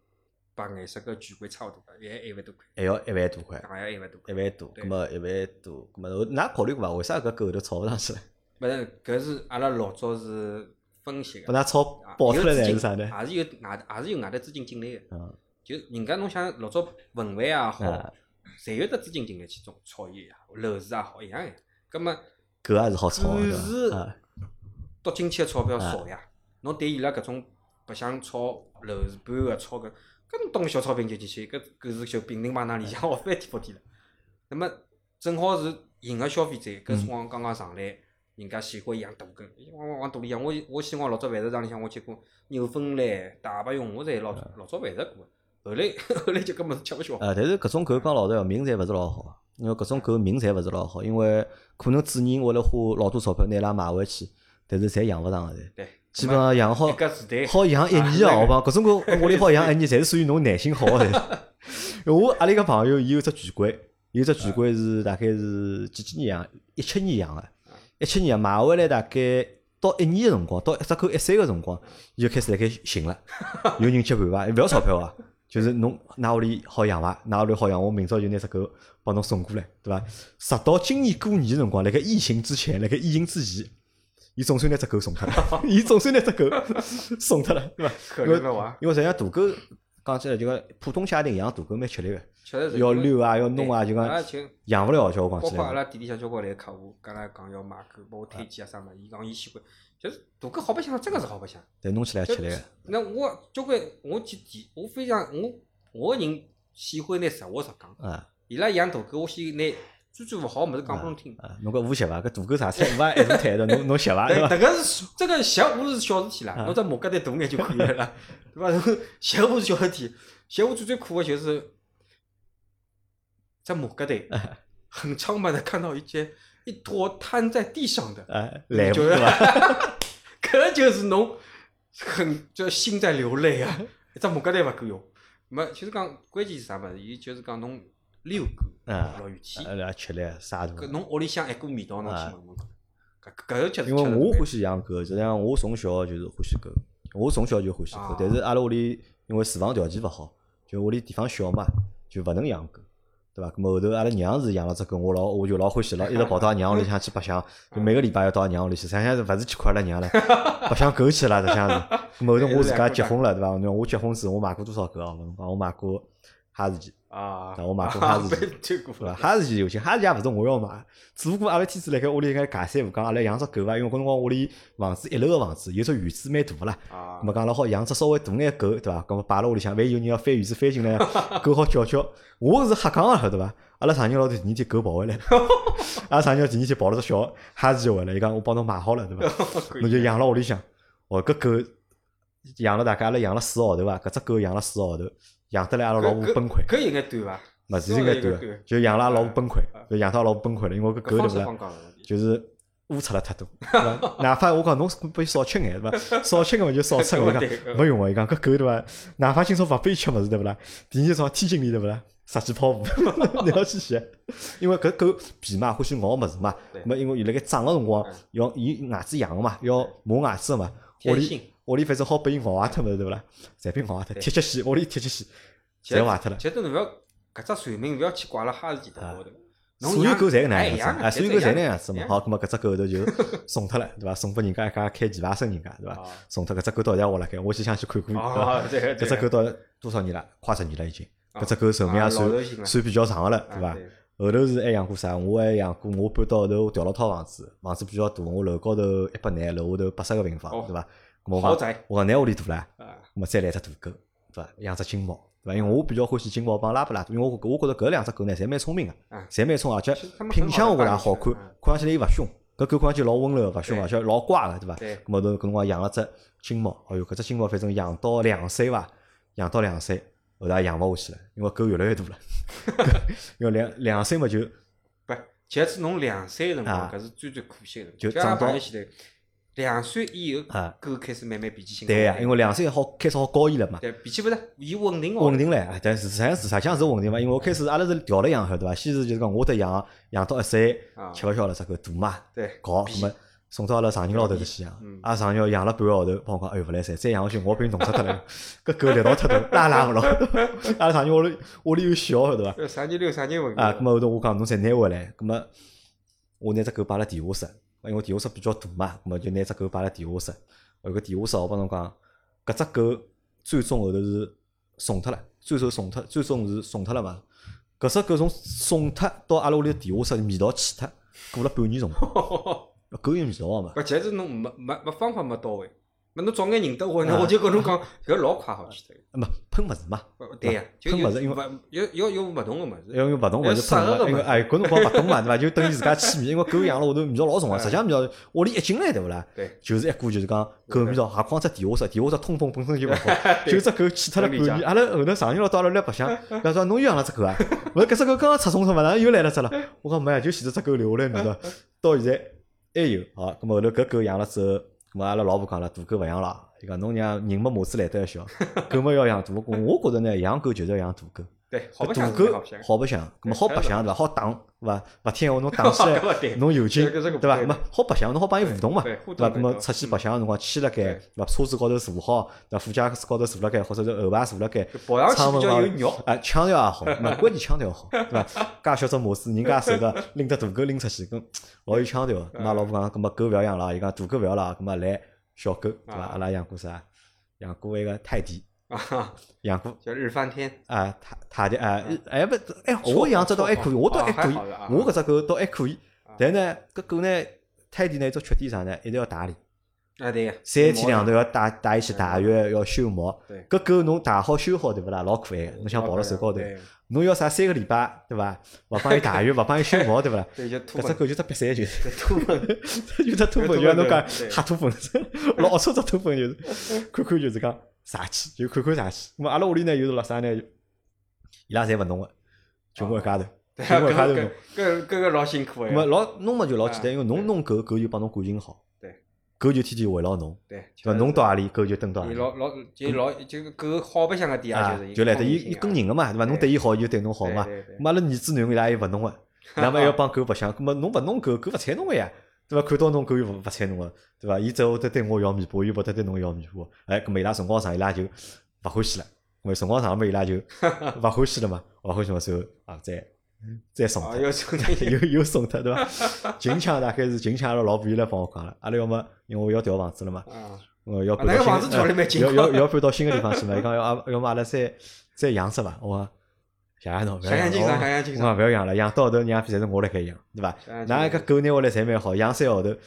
白颜色个巨贵差勿多个，也一万多块，
还要一万多块，
还要一万多块。
一万多，
对
葛么一万多，葛么㑚考虑过伐？为啥搿狗头炒勿上去了？
勿是，搿是阿拉老早是分析
拨
个，
㑚炒
啊
爆出来是啥呢？
也是有外，也是有外头资金进来个。
嗯
就人家侬想老早文玩也好
啊，
侪有得资金进来去种炒伊也好，楼市也好一样个。葛末
狗也是好炒的，
但是
对伐？啊
夺进去个钞票少呀。侬对伊拉搿种白相炒楼市盘个炒搿，搿侬懂小钞兵就进去，搿搿是就平平帮当里向学翻天覆地了。那么正好是迎合消费者，搿辰光刚刚上来，人家喜欢养大狗，往往往肚里向。我我希望老早饭食堂里向我接过牛粪来、大白熊，我侪老老早饭食过。后来 (laughs) 后来就搿物事吃勿消。
呃，但是搿种狗讲老实闲话，命侪勿是老好，因为搿种狗命侪勿是老好，因为可能主人为了花老多钞票拿伊拉买回去，但是侪养勿上个侪，
对，
基本上养好好养一年
啊
个，好伐？搿种狗屋里好养一年，侪是属于侬耐心好个侪是。(laughs) 我阿拉一个朋友，伊有只巨龟，有只巨龟是大概是几几年养？一七年养个，一七年买回来大概到一年个辰光，到一只狗一岁个辰光，伊就开始辣盖寻了，(laughs) 有人接盘伐？勿要钞票啊，就是侬㑚屋里好养伐？㑚屋里好养，我明朝就拿只狗帮侬送过来，对伐？直到今年过年辰光，辣盖疫情之前，辣盖疫情之前，伊总算拿只狗送脱了，(laughs) 伊总算拿只狗送脱了，(laughs) 对伐？
可怜了哇，
因为实际上大狗讲起来就讲普通家庭养大狗蛮吃力个，
确实是
要遛啊，要弄啊，就
啊
讲养勿了，叫我讲
包括阿。拉店里向交关来个客户，跟阿拉讲要买狗，帮我推荐啊啥物事，伊讲伊喜欢，就是大狗好白相，真个是好白相。
但弄起来
也
吃力个，
那我交关，我去提，我非常我我个人喜欢拿实话实讲。
啊
伊拉养大狗，我先拿最最勿好个物事讲拨侬听。
啊！侬搿无习伐？搿大狗啥菜无啊一大摊的，侬侬习伐？对
迭
伐？
迭个是这个习我是小事体啦，侬只毛疙瘩大眼就可以了啦，(laughs) 对伐？侬习我是小事体，习我最最苦个就是只毛疙瘩很苍白的看到一件一坨瘫在地上的，
啊，来不
就是
对伐？(laughs)
搿就是侬很就心在流泪啊！(laughs) 一只毛疙瘩勿够用，没就是讲关键是啥物事？伊就是讲侬遛狗
啊
老有体，
呃，来吃力啥大
搿侬屋里向一股味道侬去闻闻看，搿搿个确实
因为我欢喜养狗，实际上我从小就是欢喜狗，我从小就欢喜狗
啊。
但是阿拉屋里因为住房条件勿好，就屋里地方小嘛，就勿能养狗，对伐？咁么后头阿拉娘是养了只狗，我老我就老欢喜了，一直跑到阿娘屋里向去白相，(laughs) 就每个礼拜要到阿娘屋里去，实际上是勿是去看阿拉娘了，白相狗去了，实际上是。咁么后头我自家结婚了，对伐？侬讲我结婚时我买过多少狗啊？我买过哈士奇。(laughs)
啊，那
我买过哈士奇对伐？哈士奇有钱，哈士奇也勿是我要买，只不过阿拉天子辣盖屋里应该尬三胡讲，阿拉养只狗伐，因为搿辰光屋里房子一楼个房子，有只院子蛮大个啦，
啊
咁，么讲阿拉好养只稍微大眼狗，对伐？咁么摆辣屋里向，万一有人要翻院子翻进来，(laughs) 狗好叫叫。我是瞎讲个，晓得伐？阿拉上日老头第二天狗跑回来，(laughs) 阿拉上日第二天跑了只小哈士奇回来，伊讲我帮侬买好了，对伐？侬就养辣屋里向。哦，搿狗养了大概阿拉养了四个号头伐？搿只狗养了四个号头，养得来阿拉老婆崩溃。
搿应该短伐？
勿是应该对就养了阿拉老婆崩溃
啊，
就养到老婆崩溃了，因为搿狗对勿啦就是污出了太多？哪怕我讲侬拨伊少吃眼，对伐？少吃眼嘛就少吃眼，我讲
对
勿用个，伊讲搿狗对伐？哪怕今朝勿拨伊吃物事，对勿啦？第二天早上天经理对勿啦？杀鸡跑步，(laughs) 你要去洗，因为搿狗皮嘛欢喜咬物事嘛，
对
么因为伊辣盖长个辰光
嗯
要伊牙齿痒个嘛，要磨牙齿个嘛，屋里屋里反正好拨伊咬坏脱物事对勿啦？侪被咬坏脱，
对
铁漆线屋里铁漆线侪坏脱了。
其实侬勿要搿只传名勿要去挂辣哈士奇头高头。侬
所有狗侪搿能
哎
样子，
养
哎，所有狗侪那样子嘛。好，葛末搿只狗头就 (laughs) 送脱了，对伐？送拨人家一家开棋牌室人家，对伐
啊？
送脱搿只狗到现在活辣盖，我就想去看看，对伐？搿只狗到多少年了？快十年了已经。
啊
搿只狗寿命也
啊
算算比较长个了，对伐后头是还养过啥？我还养过，我搬到后头调了套房子，房子比较大，我楼高头一百廿，楼下头八十个平方
哦，
对伐？咁我讲
豪宅
我讲拿屋里大啦，
啊，
咁么再来只大狗，对伐？养只金毛，对伐？因为我比较欢喜金毛帮拉布拉多，因为我我觉着搿两只狗呢，侪蛮聪明个
啊，
侪蛮聪，而且品相我觉着也好看看上去来又勿凶，搿狗看上去老温柔，勿凶，
对
而且老乖个，对伐？
对
咁么头搿辰光养了只金毛，哎哟，搿只金毛反正养到两岁伐，养到两岁，后头也养勿下去了，因为狗越来越大了，(laughs) 因为两两岁嘛就
不，其实侬两岁个辰光，
啊
搿是最最可惜个。
就长到
两岁以后
啊，
狗开始慢慢脾气性。
对呀，因为两岁好开始好高一了嘛。
对脾气勿是伊稳定哦。
稳定唻，啊但是实际上是实际上是稳定嘛，因为我开始阿拉是调了养晓得伐？先是就是讲我得养，养到一岁
啊，
吃勿消了，只狗大嘛，
对，
搞，
脾
咁么送到阿拉上人老头头去养
嗯，
阿拉上人养了半个号头，帮我讲，哎哟勿来三，再养下去我被弄死脱了，(laughs) 搿狗力道太大，拉拉勿牢。(laughs) 阿拉上人屋里屋里有小晓得伐？
呃啥人遛啥人稳。
啊，咁么后头我讲侬再拿回来，咁么我拿只狗摆辣地下室，因为地下室比较大嘛，咁么就拿只狗摆辣地下室。有个地下室，我帮侬讲，搿只狗最终后头是送脱了，最终送脱，最终是送脱了嘛。搿只狗从送脱到阿拉屋里地下室味道去脱，过了半年辰光，(laughs) 狗有味道个嘛。
搿就是侬没没没方法没到位，那侬早眼认得我，那
啊
我就跟侬讲，搿老快好去脱。
没喷物事嘛，
呃对呀，就
喷物事因为
勿要要用勿同个物事。
要用勿同物事喷嘛，因为哎搿辰光勿懂嘛，对伐？就等于 (laughs) 自家气味，因为狗养了下头味道老重个，
哎
实际上味道屋里一进来对勿啦？
对，
就是一股就是讲狗味道，何况只地下室，地下室通风本身就勿好，(laughs) 就只狗气脱了半年。
能理解
阿拉后头上月老到阿拉来白相，讲说侬又养了只狗啊？(laughs) 勿是搿只狗刚刚出生脱嘛，哪能又来了只了？我讲没啊，就前头只狗留下来味道，到现在还有。好，咁么后头搿狗养了之后，咁么阿拉老婆讲了，大狗勿养了。伊讲侬让人没马子来得要小，(laughs) 狗么要养大狗。我觉着呢，养狗就是要养大狗。
对，好白
搿大狗
好白相。
好白相，葛末好白相对伐？好打，对伐？勿听闲话侬打起来，侬有劲，对伐？
对
葛末好白相，侬好帮伊互动嘛，
对
伐？
动对
葛末出去白相个辰光，牵辣盖，
对
对伐？车子高头坐好，对伐？副驾驶高头坐辣盖，或者是后排坐辣盖，窗门高
有肉。
啊，腔调也好，那关键腔调好，对伐？介小只模式，人家手个拎只大狗拎出去，咁 (laughs) 老有腔调。咁阿拉老婆讲，咁么狗勿要养了，伊讲大狗勿要了，咁么来小狗，对伐？
啊
阿拉养过啥？养过一个泰迪，
啊，(laughs)
养过
叫日翻天。
啊泰泰迪啊，哎不，哎我养只倒还可以，我倒还可以我搿只狗倒还可以
啊。
但呢，搿狗呢，泰迪呢，一只缺点啥呢？一直要打理。
啊，对个。
三天两头要带带伊去汏浴，要修毛
对。
搿狗侬汏好修好对勿啦？老可爱个，侬想抱辣手高头。
对
侬要啥三个礼拜对伐？勿帮伊汏浴，(laughs) 勿帮伊修毛对勿啦？
对，
搿只狗就只瘪三就是，
秃粪。(laughs)
就只秃粪，
就
就像侬讲
对
黑秃粪，老粗只秃粪就是，看看就是讲傻气，就看看傻气。阿拉屋里呢，又是辣啥呢？伊拉侪勿弄个，就我一家头，
对啊，
就我一家头
搿
弄。
搿搿个老辛苦个。
咁么老弄嘛就老简单，
啊
因为侬弄狗，狗就帮侬感情好。
对。
狗就天天围绕侬，
对，
对伐？侬到何里，狗就跟到何里。
老老就老就狗好白相个点
啊
就，是
就来得伊伊
伊
跟人个嘛，对伐？侬对伊好，伊就对侬好嘛。
对对对
咁阿拉儿子囡恩伊拉也勿弄 (laughs) 个，那么要帮狗白相，咁么侬勿弄狗，狗勿睬侬个呀，对伐？看到侬狗又勿勿睬侬个，对伐？伊只会得对我摇尾巴，又勿得对侬摇尾巴，哎，搿么伊拉辰光长，伊拉就勿欢喜了，辰光长嘛，伊拉就勿欢喜了嘛，勿欢喜嘛，之后啊再再送
啊，
脱，又又送脱，对伐？近腔大概是近腔，阿拉老婆又来帮我讲了，阿拉要么因为我要调房子了嘛。
啊，
呃，要搬
个
到新要要要搬到新个地方去嘛？伊讲要阿要么阿拉再再养只伐？我讲谢谢侬，勿要
想想精神，
养了
想想精神。
我讲勿要养了，养到后头娘侪是我辣盖养，对伐？
想想
㑚
精神
搿狗拿回来侪蛮好，养三个号头，㑚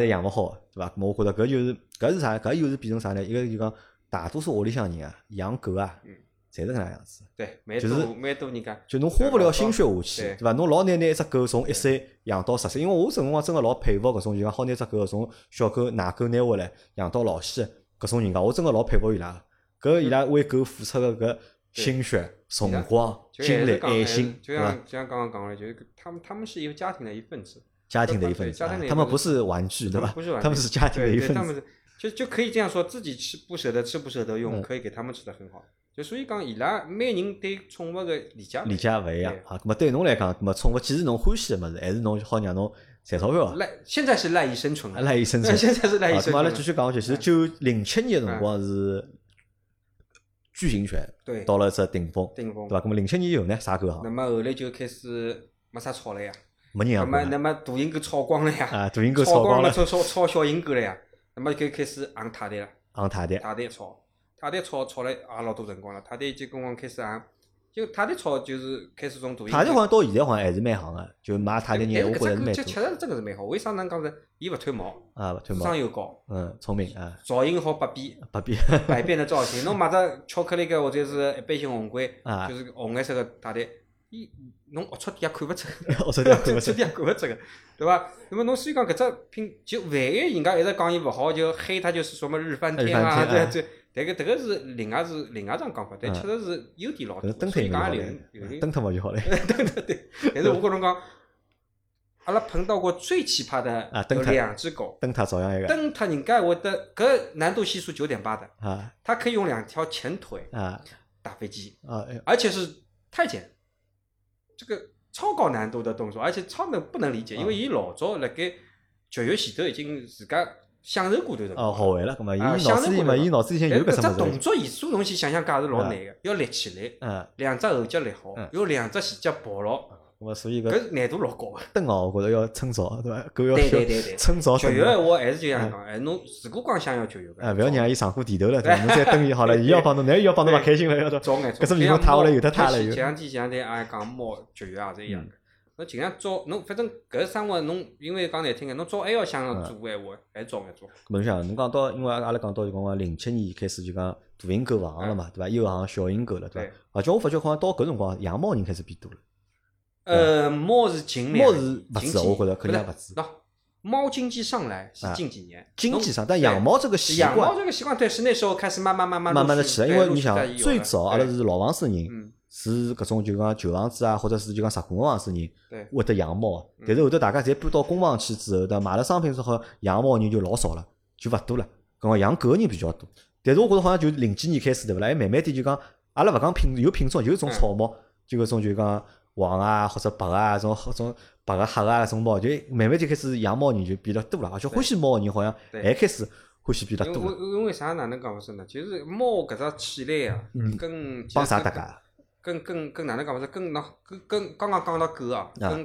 侪养勿好，对伐？我觉着搿就是搿是啥？搿又是变成啥呢？一个就讲大多数屋里向人啊，养狗啊
嗯，
侪是搿能样子。
对，蛮
就是
多蛮多人家。
就侬花勿了心血下去，
对
对伐？侬老难拿一只狗从一岁养到十岁，因为我辰光真个老佩服搿种，就讲好拿只狗从小狗奶狗拿回来养到老死搿种人家，我真个老佩服伊拉个。搿伊拉为狗付出个搿心血、辰光、
就
精力、爱心，
就像？就像刚刚讲的，就是他们他们是一个家庭的一份子，
家庭的一份子他们不是玩具，对吧？
不是玩具
他们是家庭的一份子。
们就就可以这样说，自己吃不舍得吃不舍得用，
嗯
可以给他们吃的很好。就所以讲，伊拉每人对宠物的理解
理解勿一样
对
啊，咁么对侬来讲，那么宠物既是侬欢喜个物事，还是侬好让侬赚钞票啊，
赖现在是赖以生存了，
赖以生存。(laughs)
现在是赖以
啊，咁么阿拉
生存了。
继续讲下去，其实九零七年个辰光是巨型犬
对，
到了只顶峰，
顶峰
对。伐？那么零七年以后呢，啥狗行
那？么后来就开始没啥吵了呀，
没人
那么那
养过了
么大型狗炒光了呀，
啊，大型狗
炒了，
炒光了，
炒炒炒小型狗了呀，那么就开始昂泰迪了。
昂泰迪
泰迪炒，泰迪炒炒了也老多辰光了。泰迪就跟我开始养，就泰迪炒就是开始从大型
泰迪好像到现在好像还是蛮行个，就买泰迪人，我觉着蛮多
这确实真个是蛮好。为啥能讲是？伊勿褪毛，
啊，勿脱毛，智，
商又高，
嗯，聪明啊，
造型好百变，
百变
百变的造型。侬买只巧克力个或者是一般性红龟，
啊
就是红颜色个泰迪，伊侬龌龊点也看勿出，
我说的看勿出 (laughs)
龌龊点也看勿出个，对伐？那么侬所以讲搿只品，就万一人家一直讲伊勿好，就黑它就是什么日翻天啊，
日翻天
这这。迭个迭个是另外是另外一桩讲法，但
嗯
确实是优点老所以讲也有
了
有人，
灯脱嘛就好了。(laughs)
对 (laughs) 但是我跟侬讲，阿拉碰到过最奇葩的有两只狗，
灯塔照样一个
蹬它人家会得搿难度系数九点八的，
啊
它可以用两条前腿
啊
打飞机，
啊！哎
而且是太监，这个超高难度的动作，而且超能不能理解，因为伊老早辣盖绝育前头已经自家享受过段辰
哦，
光。
好玩了，咁么伊
啊
脑子里嘛，伊脑子里向
但搿只
有搿只。
动作艺术东西想想介是老难个，要立起来，
嗯，
两只后脚立好
嗯，
有两只前脚抱牢，
咁么所以搿
搿难度老高个。
灯哦，我觉着要趁早，对伐？狗要
对
小
对对对，
趁早
绝
等嘛。
育闲话还是就像讲，哎，侬如果光想要绝育个，
啊，勿要让伊上过地头了，对伐？侬再等伊好了，(laughs) 伊要帮侬，那伊要帮侬勿开心了，要到
早眼
搿只地方塌下来有得塌了
前
又
两天前两天也讲猫绝育也是一样
嗯
个。侬尽量早，侬反正搿生活侬因为讲难听眼，侬早还要想做闲话，还是早眼做。
侬想，侬讲到，因为阿拉讲到就讲讲零七年开始就讲大型狗勿行了嘛，对。伐？又行小型狗了，对
对。
伐？而且我发觉好像到搿辰光养猫人开始变多了，
呃，猫是近两
猫是勿止
近
我觉得肯定
不
勿止
猫经济上来是
啊
近几年，
经济上，但养猫这个习惯。
养猫这个习惯，对，是那时候开始慢慢慢慢
慢慢的起来，因为
陆
你想最早阿拉是老房子人，
嗯
是搿种就讲旧房子啊，或者是就讲实户个房子人会得养猫的，但是后头大家侪搬到公房去之后，对伐？买了商品之后，养猫人就老少了，就勿多了。搿个养狗个人比较多，但是我觉着好像就零几年开始对勿啦？还慢慢点就讲阿拉勿讲品有品种，就是种草猫，就搿种就讲黄啊或者白啊，种种白个黑个啊，种猫，就慢慢就开始养猫人就变得多了，而且欢喜猫个人好像
对
还开始欢喜比较多了。
为因为啥哪能讲法子呢？就是猫搿只起来呀
嗯，
跟
帮啥搭
跟
界？
跟跟跟哪能讲法子？跟那跟跟刚刚讲到狗啊，
啊
跟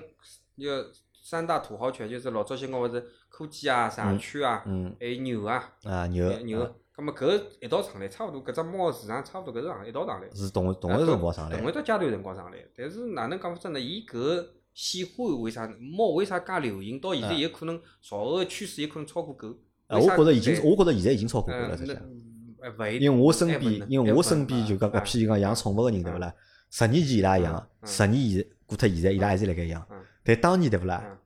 那个三大土豪犬，就是老早先讲法是柯基啊、柴犬啊，
嗯
还有牛啊，
啊牛
牛。咁么搿一道上来，差勿多搿只猫市场差勿多搿是上一道上来。
是同同一辰光上来
同一。只阶段辰光上来，但是哪能讲法子呢？伊搿喜欢为啥猫为啥介流行？到现在有可能朝后个趋势有可能超过狗。
啊，我觉着已经，我觉着现在已经超过狗了，实际上。因为我身边因为我身边就讲搿
啊
批讲养宠物个人对勿啦？十年前伊拉养，
嗯
十年现过脱现在伊拉还是辣盖养
嗯。
但当年对勿啦
嗯？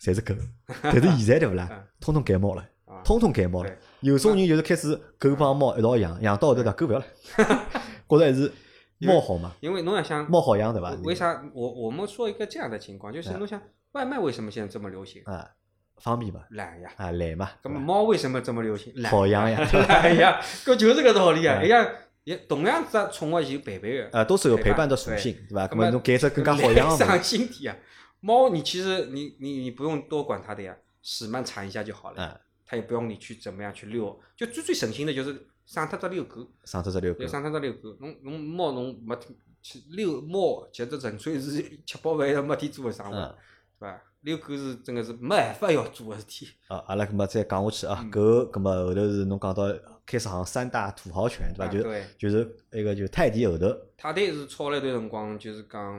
侪是狗，(laughs) 但是现在对勿
嗯
啦？通通改猫了，
啊
通通改猫了。有种人就是开始狗帮猫一道养，养到后头对伐？狗勿要了，(laughs) 觉着还是猫好嘛，
因为侬要想，
猫好养对伐？
为啥我我们说一个这样的情况，就是
嗯
侬想外卖为什么现在这么流行？
啊，方便嘛，
懒呀。
啊懒嘛，
那么猫为什么这么流行？懒
好养呀，(laughs)
懒呀，搿就是个道理啊！
嗯
哎呀，也同样只宠物有陪伴的。
呃，都是有陪伴的属性，对伐？
那么
侬改只更加好养
上
嘛，
心体啊！猫你其实你你你不用多管它的呀，屎慢铲一下就好了。
嗯，
它也不用你去怎么样去遛，就最最省心的就是上脱只遛狗，
上脱只遛狗
就，上脱只遛狗。侬侬猫侬没去遛猫，其实纯粹是吃饱饭没天做的生活，
嗯。
对伐？遛狗是真个是没办法要做的事体。
啊，阿拉搿么再讲下去啊，
嗯
狗，搿么后头是侬讲到开始行三大土豪犬，对伐？就就是那个就泰迪后头，
泰迪是炒了一段辰光，就是讲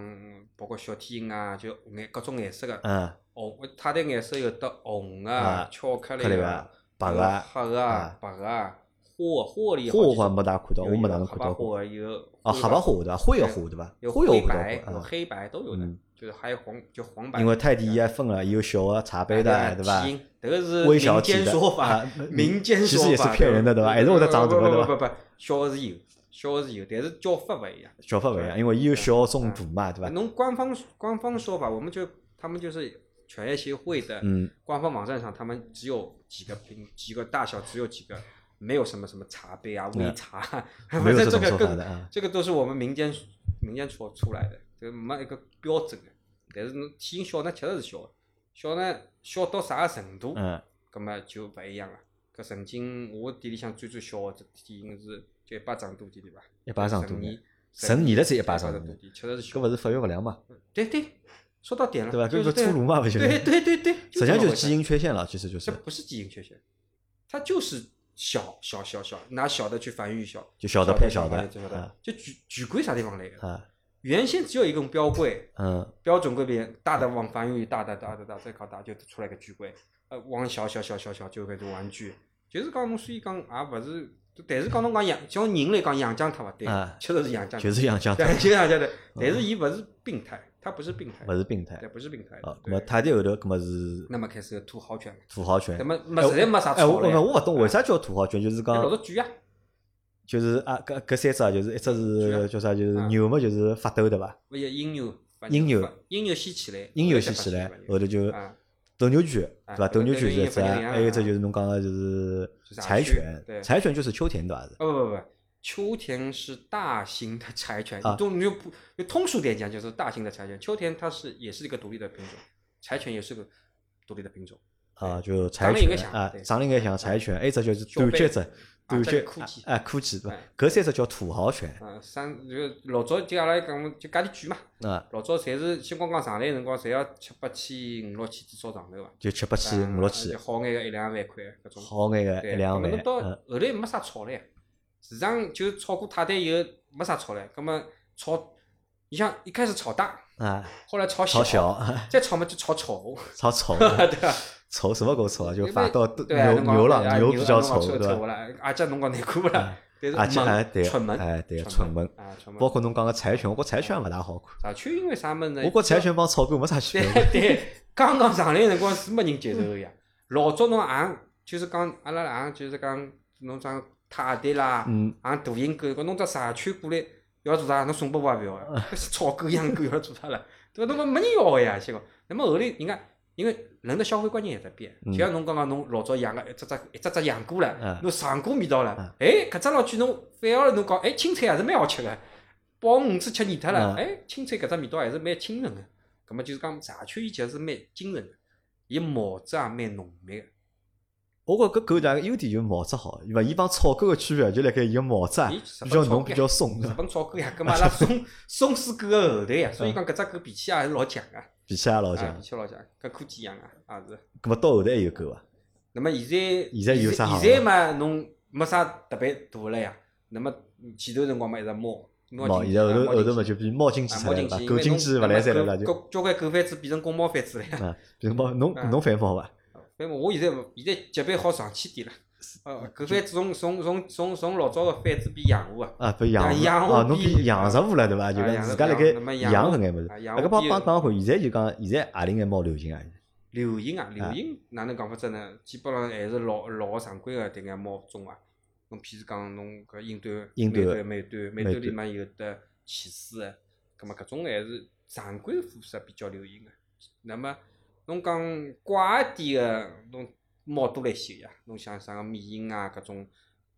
包括小天鹅啊，就颜各种颜色个
嗯，
红，泰迪颜色有得红
啊
啊、巧克力
克力
啊
啊、白个啊，
黑个
啊
啊、白个啊，花花里
花我好像没大看到，我没哪能看到过。
花有
哦，黑白花对伐？灰个花对伐？
有
灰
白、有黑白都有的
嗯，
就是还有黄就黄白。
因为泰迪伊还分了，有小的茶杯的，对伐？
基因这个是民间说法
啊，(laughs)
民间说法
其实也是骗人的对吧还是会得长大的对吧
不不小的是有，小的是有，但是叫法不一样。
叫法不一样，因为伊有小中大嘛，对吧？
侬官方官方说法，我们就他们就是犬业协会的
嗯，
官方网站上，他们只有几个品几个大小，只有几个，没有什么什么茶杯啊、微茶，
嗯没有这
个更。这个都是我们民间民间说出来的，这没一个标准个。但是侬体型小呢，确实是小的，小呢小到啥个程度，
嗯，
葛么就勿一样了。搿曾经我店里向最最小个只体型是就一巴掌多点对伐？
一巴掌多
成年，
成年了才一百
百
丈多
多点，确实是小
搿。勿是发育勿良嘛，
对对，说到点了，
对伐？
就是对
粗鲁嘛，勿就是？
对对对对，
实际上就是基
因，
缺陷了，其实就是
这不是基因缺陷，它就是小小小小，拿小的去繁育小，
就小的配小的
就举举龟啥地方来的？
啊，
原先只有一种标柜，
嗯。
标准柜边大的往繁育大的大的大再搞大就出来个巨柜，呃，往小小小小小就搿种玩具，就是讲侬所以讲也勿是，但是讲侬讲养，叫人来讲养僵脱勿对。
啊，
确实是养僵脱，
就是养僵
对，就是养僵的，但是伊勿是病态，它不是病态。
勿，是病态。
对，。不是病态。
哦，，
对。
那么泰迪后头，搿么是
那么开始土豪犬，
土豪犬
那。么没实在没啥
哎，我。我我勿懂为啥叫土豪犬，就是讲
早举啊，
就是啊，搿搿三只啊，就是一只
是
叫啥，就是
啊。
牛嘛，就是发抖对伐？
勿是婴牛，
婴牛。
婴牛先起来，
婴牛先起来，后头就
啊，
斗牛犬
啊
对伐？斗牛犬是一只，还有一只就是侬讲个就是柴
犬。
柴犬就是秋田对伐？是？
不不不不，秋田是大型的柴犬，
啊。
你不就通俗点讲就是大型的柴犬，秋田它是也是一个独立的品种，柴犬也是个独立的品种。
啊，就柴犬啊，长得应该像柴犬，还有一只就是短脚只，短
这
脚
个柯基
啊，柯基对伐
哎？
搿三只叫土豪犬
嗯，三就老早就阿拉讲就价钿贵嘛，
嗯，
老早侪是新光刚上来的辰光，侪要七八千、五六千至少上头伐。
就七八千、
啊
五六千，
好眼个一两万块搿种。
好眼个，一两万
咁么侬到
嗯
后来没啥炒了呀，市场就炒过泰迪以后没啥炒了，葛么炒，你像一开始炒大，
啊，
后来炒
炒
小，
小，
再炒嘛就炒丑，
炒丑，(laughs)
对伐？
丑什么狗丑啊？就
因为
发到
对啊，
牛牛了，
啊
牛比较丑，对伐？
丑了，而且侬讲难看勿啦？但是
而且哎对哎对
蠢
蠢萌。包括侬讲个柴犬，我觉柴犬也勿大好看。
柴犬因为啥么子呢？
我觉柴犬帮草狗没啥区别。
对 (laughs) 对，刚刚上来的辰光是没人接受个呀。老早侬也就是讲，阿拉也就是讲，侬讲泰迪啦，
嗯，
也大型狗，搿侬只柴犬过来要做啥？侬送拨我也勿要个，搿炒狗养狗要做啥了？对伐？侬讲没人要个呀，结果。那么后来人家因为人的消费观念也在变，
嗯
就像侬刚刚侬老早养个一只只一只只养过
嗯
了，侬尝过味道了，哎，搿只老句侬反而侬讲，哎，青菜还是蛮好吃个，包五次吃腻脱了，
嗯
哎，青菜搿只味道还是蛮清纯个。葛末就是讲茶圈伊其实是蛮精神个，伊毛质也蛮浓密个。
我觉着搿狗两个优点就是毛质好，对伐？伊帮草狗个区别就辣盖伊个毛质啊
伊
比较浓、比较松，对
日？本草狗呀，葛末阿拉松松狮狗个后代呀，所以讲搿只狗脾气也还是老犟个，
脾气也老
啊，
强
脾。气老犟，跟柯基一样啊，也是。
葛末到后头还有狗伐？
那么现在
现在有啥好
现在嘛，侬没啥特别大个了呀。那么前头辰光嘛，一直猫，
猫，
猫
现在后头后头嘛
嘛
就变猫经济
啊，
出来了伐？狗经济勿来三了啦，就
狗交关狗贩子变成公猫贩子了呀。
啊，比如猫侬 (laughs)
啊
侬反猫伐？
反正我现在勿现在级别好上去点了。呃，狗贩子从从从从从老早个番子变养户啊，
啊，不养
养
哦，侬变养食户了对伐？就讲自家辣盖
养
养搿眼物事。
啊养
那个帮帮讲看，现在就讲现在何里眼猫流行啊？
流行啊，流
啊
行哪能讲法子呢？基本上还是老老个常规个迭眼猫种啊。侬譬如讲侬搿英短、
英短
美短、美短、里嘛有得起司个，葛末搿种还是常规货色比较流行个。那么侬讲怪一点个，侬猫多了一些呀。侬像啥个米印啊搿种，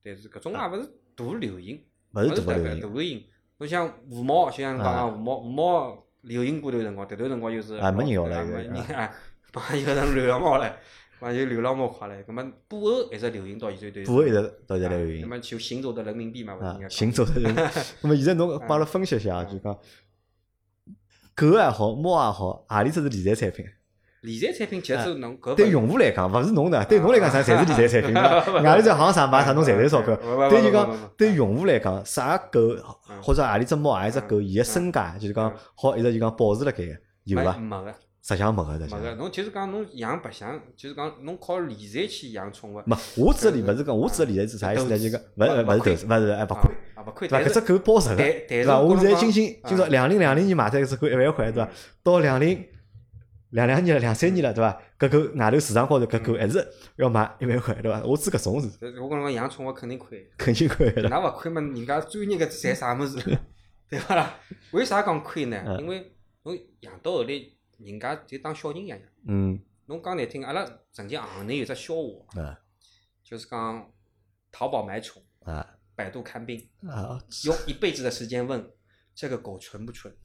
但是搿种也勿是大流行，
勿是
大大
大流行。
流行。侬像狐猫，就像讲
啊
个狐猫，狐猫流行过段辰光，迭段辰光又是
啊没人要了
啊没人啊，马上有成流浪猫了，马上有流浪猫快了。葛末布偶一直流行到现在段。
布偶一直到现在
啊
流行
那么就行走的人民币嘛，勿是应该，讲
啊行走的人。那么现在侬帮阿拉分析一下，就讲狗也好，猫也好，何里只是理财产品？
理财产品其实侬
对用户来讲，勿是侬的，对侬来讲啥侪是理财产品。(laughs) 外头在行上买啥 (laughs) 侬赚赚钞票对就讲对用户来讲，啥狗
嗯
或者何里只猫，何里只狗，伊个身价就是讲
嗯
好一直就讲保持辣盖个，有伐？
没没个
实际上没个，实
个，侬就是讲侬养白相，就是讲侬靠理财去养宠物，
没，我指的理勿是讲，我指的理财是啥意思呢？就讲勿是勿是投资，勿是哎勿亏。
啊勿亏，
对伐？搿只狗保值个，对伐？我现在今今今朝
啊
两零两零年买脱一只狗一万块，对伐？到两零两两年了，两三年了，对伐？搿狗外头市场高头搿狗还是要卖一万块，对伐？我指搿种是
但是我跟侬讲养宠物肯定亏，
肯定亏个了。
那勿亏嘛？人家专业个赚啥物事了，(laughs) 对伐啦？为啥讲亏呢？
嗯
因为侬养到后来，人家就当小人一样养。
嗯
侬讲难听，阿拉曾经行内有只笑话，
啊
就是讲淘宝买宠，
啊
百度看病，
啊！
用一辈子的时间问这个狗纯不纯？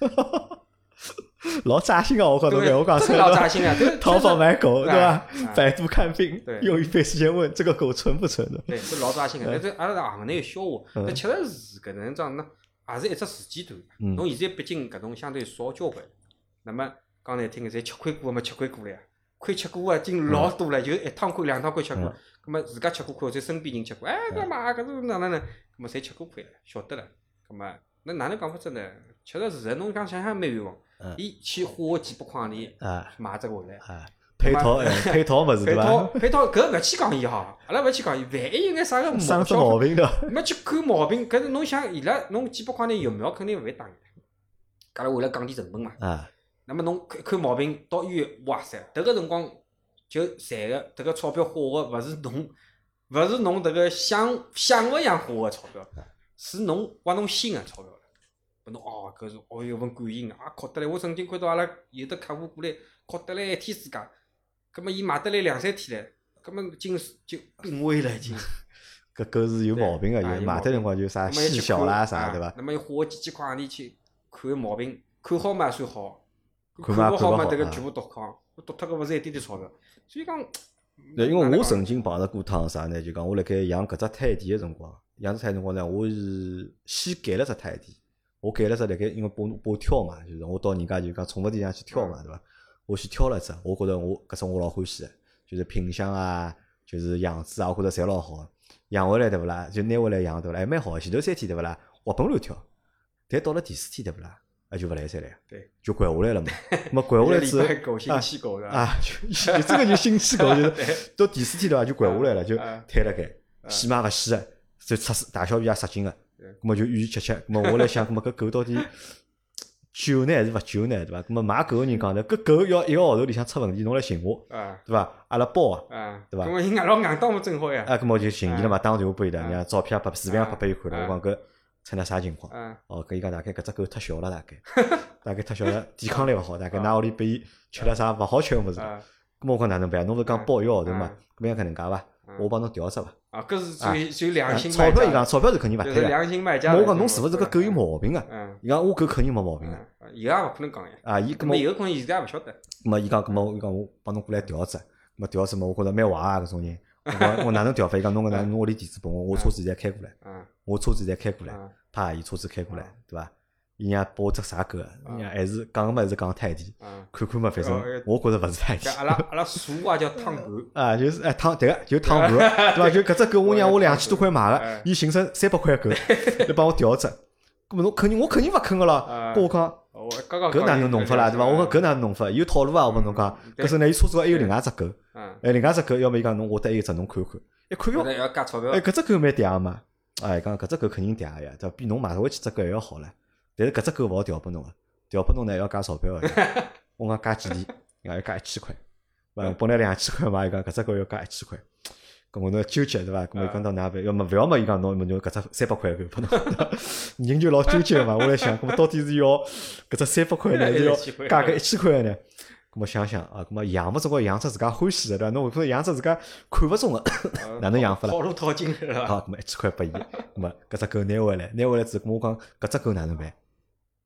(laughs) (laughs)
老扎心啊！我告侬
对
讲，我讲
这
出来
老扎心啊！这个
淘宝买狗，对伐
啊？(laughs)
百度看病
对，
用一段时间问这个狗纯不纯的？
对，是老扎心个。但是阿拉在行内有笑话，
嗯
但确实是搿能桩，那也是一只时间段。
嗯
侬现在毕竟搿种相对少交关，那么讲难听个，侪吃亏过个没吃亏过了呀。亏吃过个已经老多了，就一趟亏两趟亏吃过
嗯。
葛末自家吃过亏，或者身边人吃过，哎，搿嘛搿种哪能呢？葛末侪吃过亏了，晓得了。葛末那哪能讲法子呢？确实是的，侬讲想想蛮冤枉
嗯。
伊去花个几百块钿
啊
买只回来，
啊！配套哎，配套物事对
配套
伐？
配套搿勿去讲伊哈，阿拉勿去讲伊，万一有眼啥个
生出
毛小
毛病的，
没去看毛病，搿是侬想伊拉侬几百块钿疫苗肯定勿会打的，搿拉为了降低成本嘛。
啊
那么侬看看毛病到医院，哇塞，迭个辰光就赚个迭个钞票花个勿是侬，勿是侬迭个想想勿想花个钞票，是侬挖侬心个钞票了。拨侬哦，搿是哦有份感情啊，哭得来！我曾经看到阿拉有的客户过来，哭得来一天自家，葛末伊买得来两三天唻，葛末经就病危了已经。(laughs)
搿狗是有毛病个，有买
啊有毛
脱辰光就啥细小啦
看
啥，对伐
啊？那么要花几千块洋钿去看毛病，看好嘛算好，
看
勿好嘛，迭个全部夺光，夺脱个勿是一点点钞票。所以讲，
对，因为我曾经碰着过趟啥呢？就讲我辣盖养搿只泰迪个辰光，养只泰迪辰光呢，我是先改了只泰迪，我改了只辣盖，因为拨我拨我挑嘛，就是我到人家就讲宠物店上去挑嘛，对伐？我去挑了只，我觉着我搿只我老欢喜个，就是品相啊，就是样子啊，我觉着侪老好。养回来对勿啦？就拿回来养对勿啦？还蛮好。前头三天对勿啦？活蹦乱跳，但到了第四天对勿啦？那就勿来三了，
对，
就拐下来了嘛。(laughs) 那么拐下来之后
一个礼拜狗星期狗的，
啊，就就真个就心气狗，(laughs) 就是到第四天对伐，就拐下来了，就
啊
瘫辣盖，洗嘛勿洗个，就出大小便也失禁个，
对
咁么就愿意吃吃，咁么我来想，咁么搿狗到底救呢还是勿救呢，对伐？咁么买狗个人讲呢，搿狗要一个号头里向出问题，侬来寻我，
啊
对伐？阿拉包个。
啊，
对伐
咁么伊硬老硬当么正好呀，
啊，咁么我就寻伊了嘛，打电话拨伊拉，
啊
人家照片也拍，视频也拍拨伊看了。
啊
我讲搿出了啥情况？
啊
哦，搿伊讲大概搿只狗太小了，大概 (laughs) 大概太小了，抵抗力勿好，大概㑚屋里拨伊吃了啥勿好吃个物事。
啊
咁么我讲哪能办？侬勿是讲包一个号头嘛
嗯？
咁样搿能介伐？
嗯
我帮侬调只伐？
啊，搿是属于属于良心
钞票伊讲钞票是肯定勿退个。
良心卖家。
我讲侬是勿是搿狗有毛病啊？
嗯
伊讲我狗肯定没毛病个。
嗯，以后也勿可能讲呀。
啊，伊搿么
咁么以后可能现在也勿晓得。
咾么伊讲，搿么伊讲我帮侬过来调只，咾么调只么，我觉着蛮坏啊搿种人。我讲我哪能调法？伊讲侬搿哪能侬屋里地址拨我，我车子现在开过来，
嗯
我车子现在开过来，
嗯
啪，伊车子开过来
嗯，
对伐？伊让拨我只啥狗啊？伊让还是讲个嘛，还是讲泰迪，
嗯。
看看嘛，反正我觉着勿是泰迪。
阿拉阿拉俗话叫汤盘。(laughs)
啊，就是哎汤，对个，就汤盘，(laughs) 对伐？就搿只狗，我让我两千多块买
哎
个，伊寻成三百块狗，(laughs) 来帮我调只。搿么侬肯定，我肯定勿肯个咯。
啊
跟我讲，搿哪能弄法啦？对伐？我讲搿哪能弄法？有套路啊！我帮侬讲，搿是呢，伊车子高还有另外一只狗，
嗯，
哎，另外一只狗，要么伊讲侬我得有一只侬看看，一看哟，哎，。搿只狗蛮嗲个嘛，哎，讲搿只狗肯定嗲个呀，对伐？比侬买回去只狗还要好唻。但是搿只狗勿好调拨侬个，调拨侬呢要加钞票个。(laughs) 我讲加几钿？伊讲要加一千块，(laughs) 对伐？本来两千块嘛，伊讲搿只狗要加一千块。搿我侬纠结对伐？搿么伊讲到哪办？要么勿要么伊讲侬侬搿只三百块狗拨侬，(laughs) 人就老纠结个嘛。我来想，搿么到底是要搿只三百块呢，还是要加搿一千块呢？搿么想想啊，搿么养勿总归养只自家欢喜个对伐？侬勿可能养只自家看勿中个。哪能养法啦
套路套进去了。
好，搿么一千块拨伊，搿么搿只狗拿回来，拿回来之后，我讲搿只狗哪能办？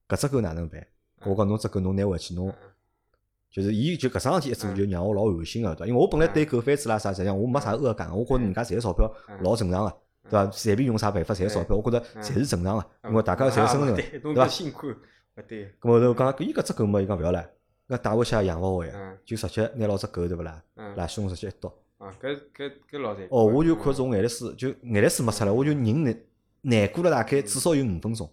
搿只狗哪能办？我讲侬只狗侬拿回去，侬就是伊就搿桩事体一做，就让我老寒心个，对伐？因为我本来对狗贩子啦啥，实际上我没啥恶感，我觉着人家赚钞票老正常个，对伐？随便用啥办法赚钞票，我觉着侪是正常个，因为大家侪有生存个，
对，
伐
搿辛苦，勿对。
咾么头讲伊搿只狗嘛，伊讲勿要唻，搿带回去也养勿活呀
嗯，
就直接拿牢只狗对勿啦？
嗯
拉胸直接一刀。
啊，搿搿搿老残酷。
哦，我就看从眼泪水，就眼泪水没出来，我就人难难过了大概至少有五分钟。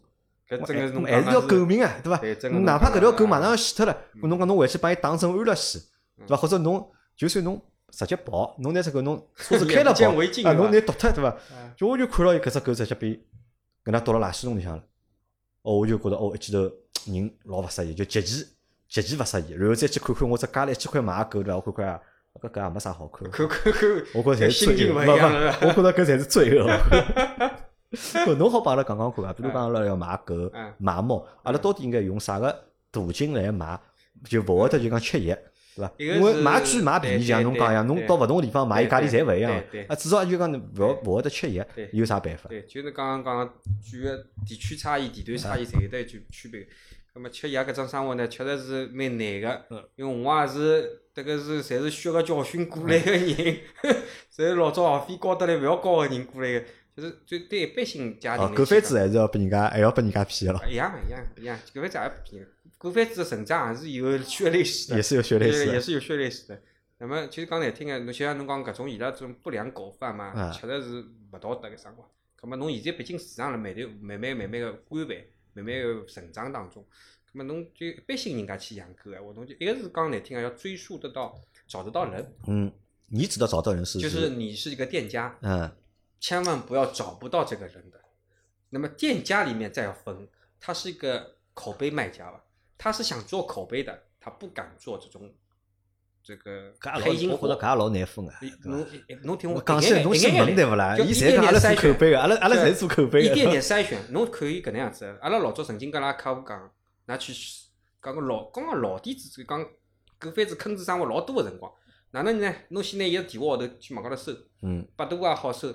搿真个是侬
还是要狗命啊，对伐哪怕搿条狗马上要死脱了，侬讲侬回去帮伊打针安乐死，
嗯
对伐？或者侬就算侬直接跑，侬拿只狗侬 (laughs) 车子开了跑啊，侬拿毒脱对伐
嗯？
就我就看到搿只狗直接被搿能倒辣垃圾桶里向了。哦，我就觉着哦，一记头人老勿适意，就极其极其勿适意。然后再去看看我只加了一千块买个狗对伐？我看看啊，搿搿也没啥好看。
看看看，
我觉着侪是
心情
罪恶，
勿一样了。
不不，我觉着搿侪是罪恶。(laughs) 搿 (laughs) 侬好帮阿拉讲讲看啊，比如讲阿拉要买狗
嗯、
买猫，阿拉到底应该用啥个途径来买，就勿会得就讲吃药，对伐？因为买贵买便宜，像侬讲一样，侬到勿同个地方买，伊价钿侪勿一样。啊，至少就讲侬勿要勿会得吃药，有啥办法？
对，就是刚刚讲举个地区差异、地段差异，侪有得一句区别。咁么吃药搿种生活呢，确实是蛮难个
嗯，
因为我也是迭个是侪是血个教训过来个人，(laughs) 侪是老早学费高得来勿要高个人过来个，就是对对一般性家庭
哦，狗贩子还是要被人家还要被人家骗个咯，
一样的，一样的一样，狗贩子也不便宜。狗贩子的成长还是有血泪史的，
也是有血泪史
也是有血泪史的。那么其实讲难听个，侬就像侬讲搿种伊拉这种不良狗贩嘛，
啊
确实是勿道德个生活。葛末侬现在毕竟市场辣慢慢慢慢慢慢个规范，慢慢个成长当中。葛末侬就一般性人家去养狗个话，侬就一个是讲难听个，要追溯得到找得到人，
嗯，你知道找到人是
就是你是一个店家，
嗯
千万不要找不到这个人的。那么店家里面再要分，他是一个口碑卖家吧，他是想做口碑的，他不敢做这种这个黑心
我觉着。搿也老难分个，
你
对伐
侬侬听我
讲起来侬姓文对勿啦？伊侪讲阿拉做口碑个，阿拉阿拉侪是做口碑个。
一点点筛选，(laughs) 侬可以搿能样子的。阿拉老早曾经跟阿拉客户讲，㑚去讲个老刚刚老底子，讲狗贩子坑子生活老多个辰光，哪能呢？侬先拿伊个电话号头去网高头搜，
嗯
百度也好搜，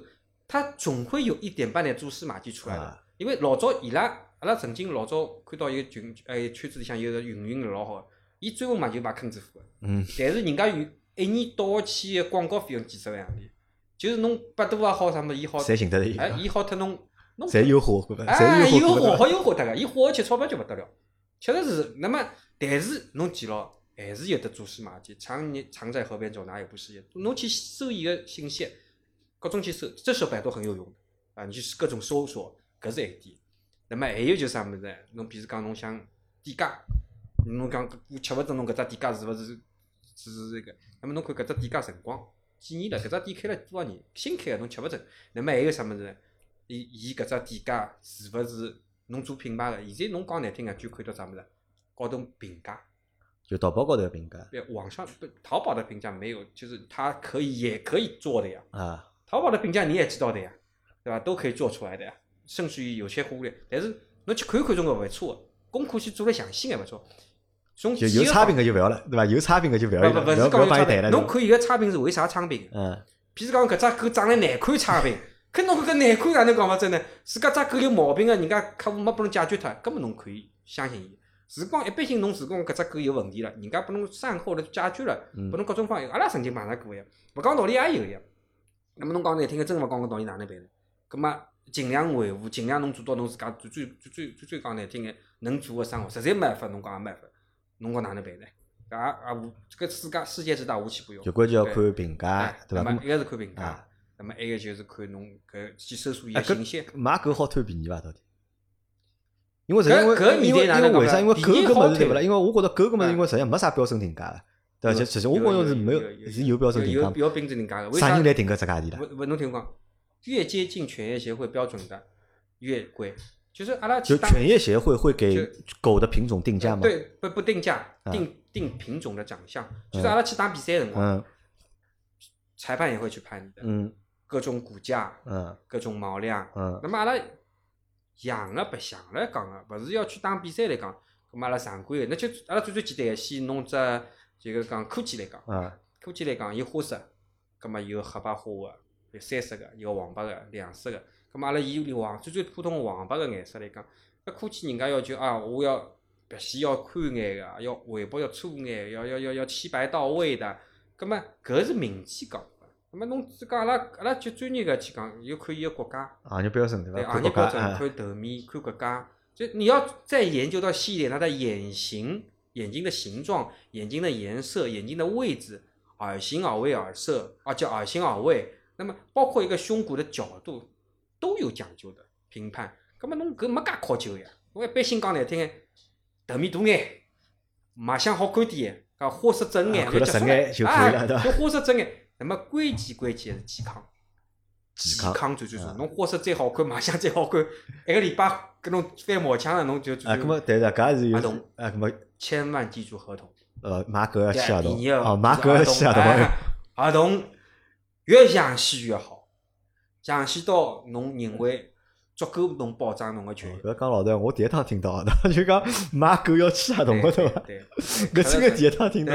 它总会有一点半点蛛丝马迹出来的。
啊
因为老早伊拉阿拉曾经老早看到一个群，哎圈子里向有个运营老好的，伊专门嘛就买坑子货的。
嗯
但是人家有一年倒下去个广告费用几十万洋钿，就是侬百度也好啥么，伊好，
侪寻得着伊，
哎，伊好脱侬，侬
侪优化，侪
哎，伊
优化
有火好有花脱个，伊花下去钞票就勿得了，确实是。那么，但是侬记牢，还是有得蛛丝马迹，常年常在河边走，哪有不湿鞋？侬去搜伊个信息，各种去搜，这时候百度很有用的啊，你去各种搜索，搿是一点。那么还有就是啥物事？侬比如讲侬想店家，侬讲我吃勿准侬搿只店家是勿是是是这个？那么侬看搿只店家辰光几年了？搿只店开了多少年？新开个侬吃勿准。那么还有啥物事？伊伊搿只店家是勿是侬做品牌个？现在侬讲难听个，就看到啥物事？高头评价，
就淘宝高头评价
对，网上不淘宝的评价没有，就是它可以也可以做的呀。
啊，
淘宝的评价你也知道的呀，对吧？都可以做出来的呀，甚至于有些忽略。但是侬去看看中国勿错的，功课去做了详细眼勿错。从
就有差评个就勿要了，对伐？有差评个就勿要了，勿要勿
讲有差评，
要帮伊谈了。
侬看伊个差评是为啥差评？
嗯，
譬如讲搿只狗长得难看差评，搿侬搿难看哪能讲法子呢？是搿只狗有毛病个，人家客户没拨侬解决脱，根本侬可以相信伊。如果一般性侬如果搿只狗有问题了，人家拨侬善后的解决了，
嗯
拨侬各种方案，阿拉曾经碰着过呀。勿讲道理也有呀。那么侬讲难听个，真个勿讲个道理哪能办呢？葛末尽量维护，尽量侬做到侬自家最最最最最最讲难听个能做个生活，实在没办法，侬讲也没办法，侬讲哪能办呢？搿也也无这个世界世界之大无奇不有。
就关键要看评价，对伐？
那么一个是看评价，那么一个就是看侬搿去搜索伊个信息。
买狗好贪便宜伐？到底？因为实际因为
搿搿
因为
年代
因为为啥？因为狗搿
好贪
物事对勿啦？因为我觉着狗搿物事因为实际上没啥标准定价个，对就其实我觉着是没
有
是有标准定价
有，有标准定价个。为啥
啥人？来定搿只价钿啦？
勿勿，侬听我讲，越接近犬业协会标准的越贵。就是阿拉
就犬业协会会给狗的品种定价吗？，
对，不不定价，
啊
定定品种的长相。就是阿拉去打比赛的辰光，
嗯
裁判也会去判你的
嗯
各种骨架、
嗯
各种毛量。
嗯
那么阿拉养了白相来讲个，勿是要去打比赛来讲。咁么阿拉常规个，那就阿拉最最简单个，先弄只就个讲科技来讲，
啊
科技来讲有花色，咁么有黑白花个，有三色个，有黄白个，两色个。咁么阿拉以黄最最普通个黄白个颜色来讲，搿科技人家要求啊，我要表现要宽眼个，要尾巴要粗眼，要要要要漆白到位的。咁么搿是民间讲法。咁么侬只讲阿拉阿拉就专业个去讲，要看伊个国家。
行业标准对
对
伐？
行业标准，
啊
看头面，看国家，就你要再研究到细一点，它的眼型、眼睛的形状、眼睛的颜色、眼睛的位置、耳形、耳位、耳色，啊叫耳形、耳位，那么包括一个胸骨的角度都有讲究的评判。那么侬搿没介考究呀？我一般性讲难听眼，头面大眼，卖相好看点，讲花色正眼，
啊看了顺眼就可以 (laughs)
色正眼。那么关键关键是健康。健
健康
康最最重要。
啊
侬花色再好看，卖相再好看，一个礼拜跟侬翻毛腔了，侬就就
啊，搿么对的，搿也是有啊，搿么
千万记住合同。
呃买狗要签合同
第二
哦，买狗要签合同。
哎合同越详细越好，详细到侬认为足够侬保障侬个权益。
搿讲老实，我第一趟听到的，(laughs) 就讲买狗要签合同个对伐？
对，
搿真个第一趟听到。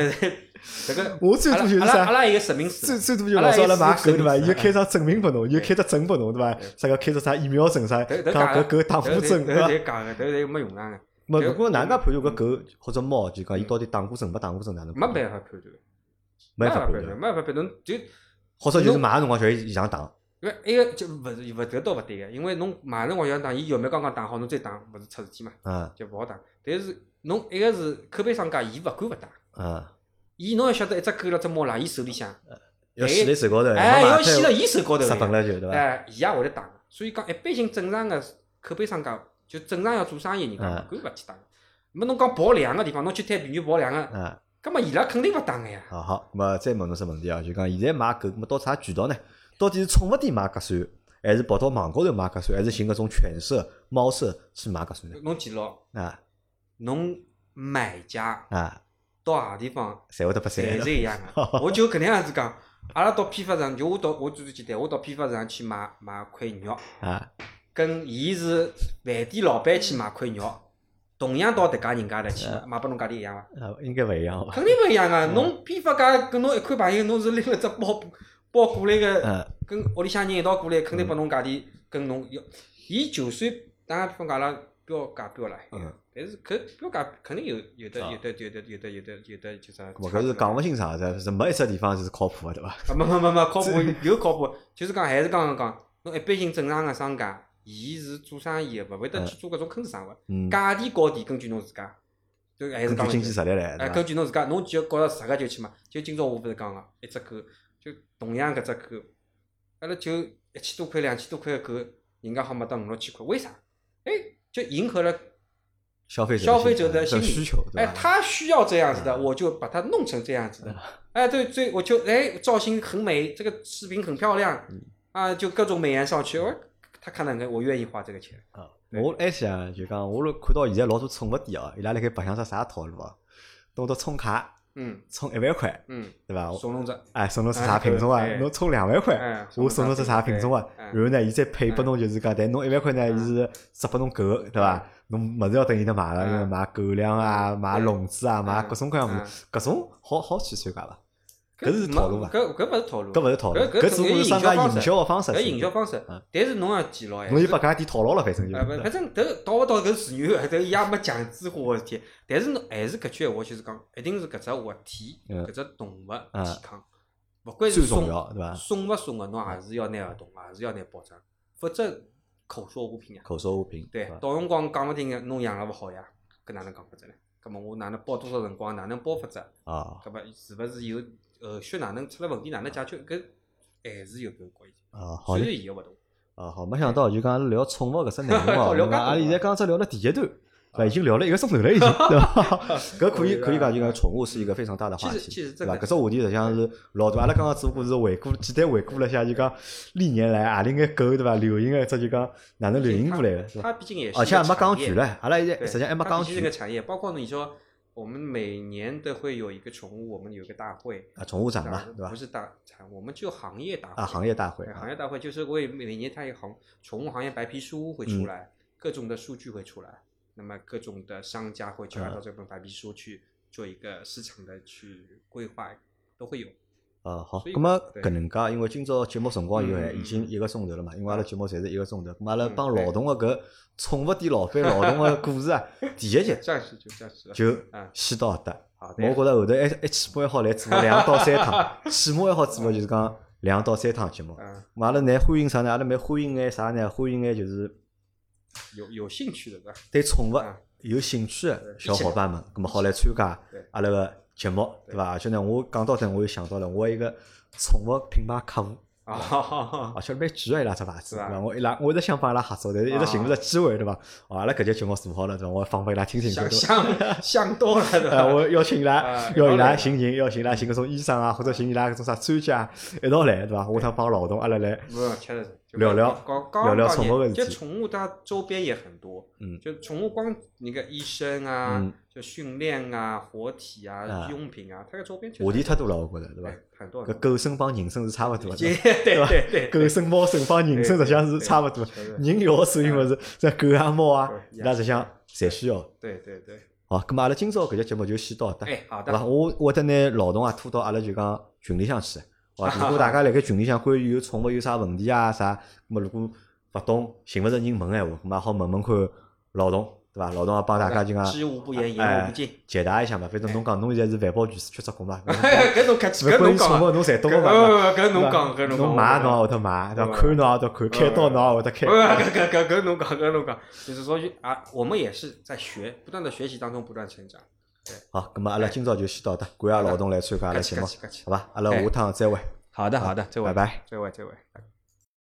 这个
我最多就是啥？
阿拉阿拉有个实名
最
制，
最多就老早阿拉买狗对伐？
阿拉也是
伊就开张证明拨侬，伊就
对
开只证拨侬对伐？啥个开只啥疫苗证啥？讲搿
讲
狗打
头头
副针对伐？
头讲个，头头没用上个，
没，如果哪能介判断搿狗或者猫，就讲伊到底打过针没打过针哪能？
没办法判断，
没办法判
断，
断，
没办法判断，就
或者就是买个辰光就伊现场打。
因为一个就勿是勿搿倒勿对个，因为侬马上往要打，伊疫苗刚刚打好，侬再打勿是出事体嘛，
啊
就勿好打。但是侬一个是口碑商家，伊勿敢勿打，
啊，
伊侬要晓得一只狗辣只猫辣伊手里向，
要死在手高头，
哎，要洗
脱
辣伊手高头
失本
的，
了就对伐？
哎，伊也会得打。所以讲，一般性正常个口碑商家，就正常要做生意人家
嗯
勿敢勿去打。么侬讲跑量个地方，侬去摊便宜跑量个，
嗯，
葛末伊拉肯定勿打个呀。
好好，咁么再问侬只问题啊，就讲现在买狗，咁么到啥渠道呢？到底是宠物店买合算，还是跑到网高头买合算，还是寻搿种犬舍、猫舍去买合算呢？
侬记牢，
啊
侬买家
啊，
到何地方
侪会得拨
侪
三
是一样个。(laughs) 我就搿能样子讲，阿拉到批发市场，就我到我最最简单，我到批发市场去买买块肉，
啊，
跟伊是饭店老板去买块肉，同样到迭家人家头去
嗯
买，拨侬价钿一样伐？
呃，应该勿一样伐？
肯定勿一样个。
嗯
侬批发价跟侬一块朋友，侬是拎了只包包过来个，
嗯
跟屋里向人一道过来，肯定拨侬价钿跟侬要。伊就算打个比方讲阿拉标价标了，
嗯
但是搿标价肯定有有的
啊
有的有的有的有的有的就是。
咁么搿是讲勿清爽，是是没一只地方是靠谱个对伐？
啊，没没没没，靠谱 (laughs) 有靠谱，就是讲还是刚刚讲，侬一般性正常个商家，伊是做生意个，勿会得去做搿种坑生活。
嗯，
价钿高低根据侬自家，就还是讲
经济实力来，
哎，根？据侬自家，侬就觉着值个就去买。就今朝我勿是讲个，一只狗，就同样搿只狗，阿拉就一千多块、两千多块个狗，人家好卖到五六千块，为啥？哎，就迎合了，
消费者
消费者的
的
心理
需求，
哎，他需要这样子的，我就把它弄成这样子的。哎，对对，我就哎造型很美，这个视频很漂亮，啊，就各种美颜上去，我他看到我愿意花这个钱。
啊，
对
我还想就讲，我看到现在老多宠物店哦，伊拉辣盖白相只啥套路啊？弄到充卡，
嗯
充一万块，
嗯，
对伐？
送侬只，
哎，送侬只啥品种啊
哎？
侬充两万块
哎，
我送侬只啥品种啊？
哎
然后呢，伊再配拨侬就是讲，但侬一万块呢，伊是只拨侬狗，对伐？侬物事要等伊搭买了，
嗯
因为买狗粮啊，买笼子啊，买
嗯
各种各样物
嗯
事，搿种好好去参加伐？搿是套路伐？
搿搿勿是套路，
搿勿是套路，
搿
搿是商家营销个方式。
搿营销方式
嗯，
但是侬要记牢哎，
侬就把搿家店套牢了，反正就
反正迭到勿到搿自愿，迭伊也没强制化个事体。但是侬还是搿句闲话，就是讲，一定是搿只活体，
嗯
搿只动物
嗯
健康，勿管是送
对伐
送勿送个，侬也是要拿合同，也是要拿保障，否则口说无凭呀。
口说无凭。
对，到辰光讲勿定个，侬养了勿好呀，搿哪能讲法子呢？搿么我哪能包多少辰光，哪能包法子？
啊
搿么是勿是有后续哪能出了问题，哪能解决？搿还是有搿关系。
啊，好
虽然伊个勿同，
啊，好，没想到就讲聊宠物搿只内容哦，(laughs)
聊介多
对伐？阿拉现在刚只聊了第一段，对？已经聊了一个钟头了，已经，对伐？搿可以可以讲，就讲宠物是一个非常大的话题，对搿只话题实际上是老多，阿拉刚刚只不过是回顾，简单回顾了一下，就讲历年来阿里眼狗对伐？流行个这就讲哪能流行过来个，是伐？
它毕竟也是
而且还没讲
具
全唻，阿拉现在，实际上还没讲
它毕竟是个产业，包括你说，我们每年都会有一个宠物，我们有一个大会，
啊，宠物展嘛，对吧？不？
是大展，我们就行业大会
啊，行业大会，
行业大会就是为每年它有行宠物行业白皮书会
嗯
出来，各种的数据会出来，那么各种的商家会去按照
嗯
这本白皮书去做一个市场的去规划，都会有。
呃，好，
所以
咁么
对
搿能介，因为今朝节目辰光有限，
嗯
已经一个钟头了嘛，因为阿拉节目侪是一个钟头，咁阿拉
嗯
帮
对
劳动个搿宠物店老板劳动个故事啊，(laughs) 第一集
就
先到搿搭。我觉着后头还还起码还好来做两到三趟，起码还好做个就是讲两到三趟节目。阿拉呢欢迎啥呢？阿拉蛮欢迎眼啥呢？欢迎眼就是
有有兴趣的对
宠物
嗯
有兴趣个
对
小伙伴们，咁么好来参加阿拉个节目，对伐？而且呢，我讲到这，我又想到了我一个宠物品牌客户。
啊，
而且蛮贵个伊拉只牌子，对伐？我伊拉我一直想帮伊拉合作，但是一直寻勿着机会，对伐？哦，阿拉搿节节目做好了，对伐？我放拨伊拉听听，
想？想想多了对伐，(laughs)
我邀请伊拉
啊，
要伊拉寻人，要寻伊拉寻搿种医生啊，或者寻伊拉搿种啥专家一道来，对伐？我趟帮劳动阿拉来，
不，确实
聊聊聊聊宠物的事体
宠物它周边也很多，
嗯
就宠物光那个医生啊
嗯，
就训练啊、活体
啊
啊、用品啊，它的周边
话题太多了，我觉着，对伐
对？很多。
搿狗生帮人生是差勿多的，(laughs)
对
对伐
对对，
狗生、猫生帮人生实际上是差勿多，人要所有物事，这狗啊、猫啊，
对
伊拉实际上侪需要。
对对对，
好，咁么阿拉今朝搿节节目就先到搿
好
对伐？我我会得拿劳动啊拖到阿拉就讲群里向去。好吧，(laughs) 如果大家辣盖群里向关于有宠物有啥问题啊啥，咁么如果勿懂寻勿着人问个闲话，咁么也好问问看劳动，对伐？劳动也帮大家就讲
知无不言，言
哎
无不尽。
解答一下嘛。反正侬讲侬现在是环保局缺只工嘛，(laughs)
搿侬客气，搿侬讲啊，
宠物侬侪懂
搿
个嘛。
搿侬讲，搿侬讲，
侬买侬也会得买，对伐？看侬也会得看，开刀侬也会得开
不。搿搿搿搿侬讲，搿侬讲，就是说啊，我们也是在学，不断的学习当中不断成长。
好，咁么阿拉今朝就先到搿搭，感谢老董来参加阿拉节目好吧？阿拉下趟再会，
好的好的，再会
拜拜。
这位这位。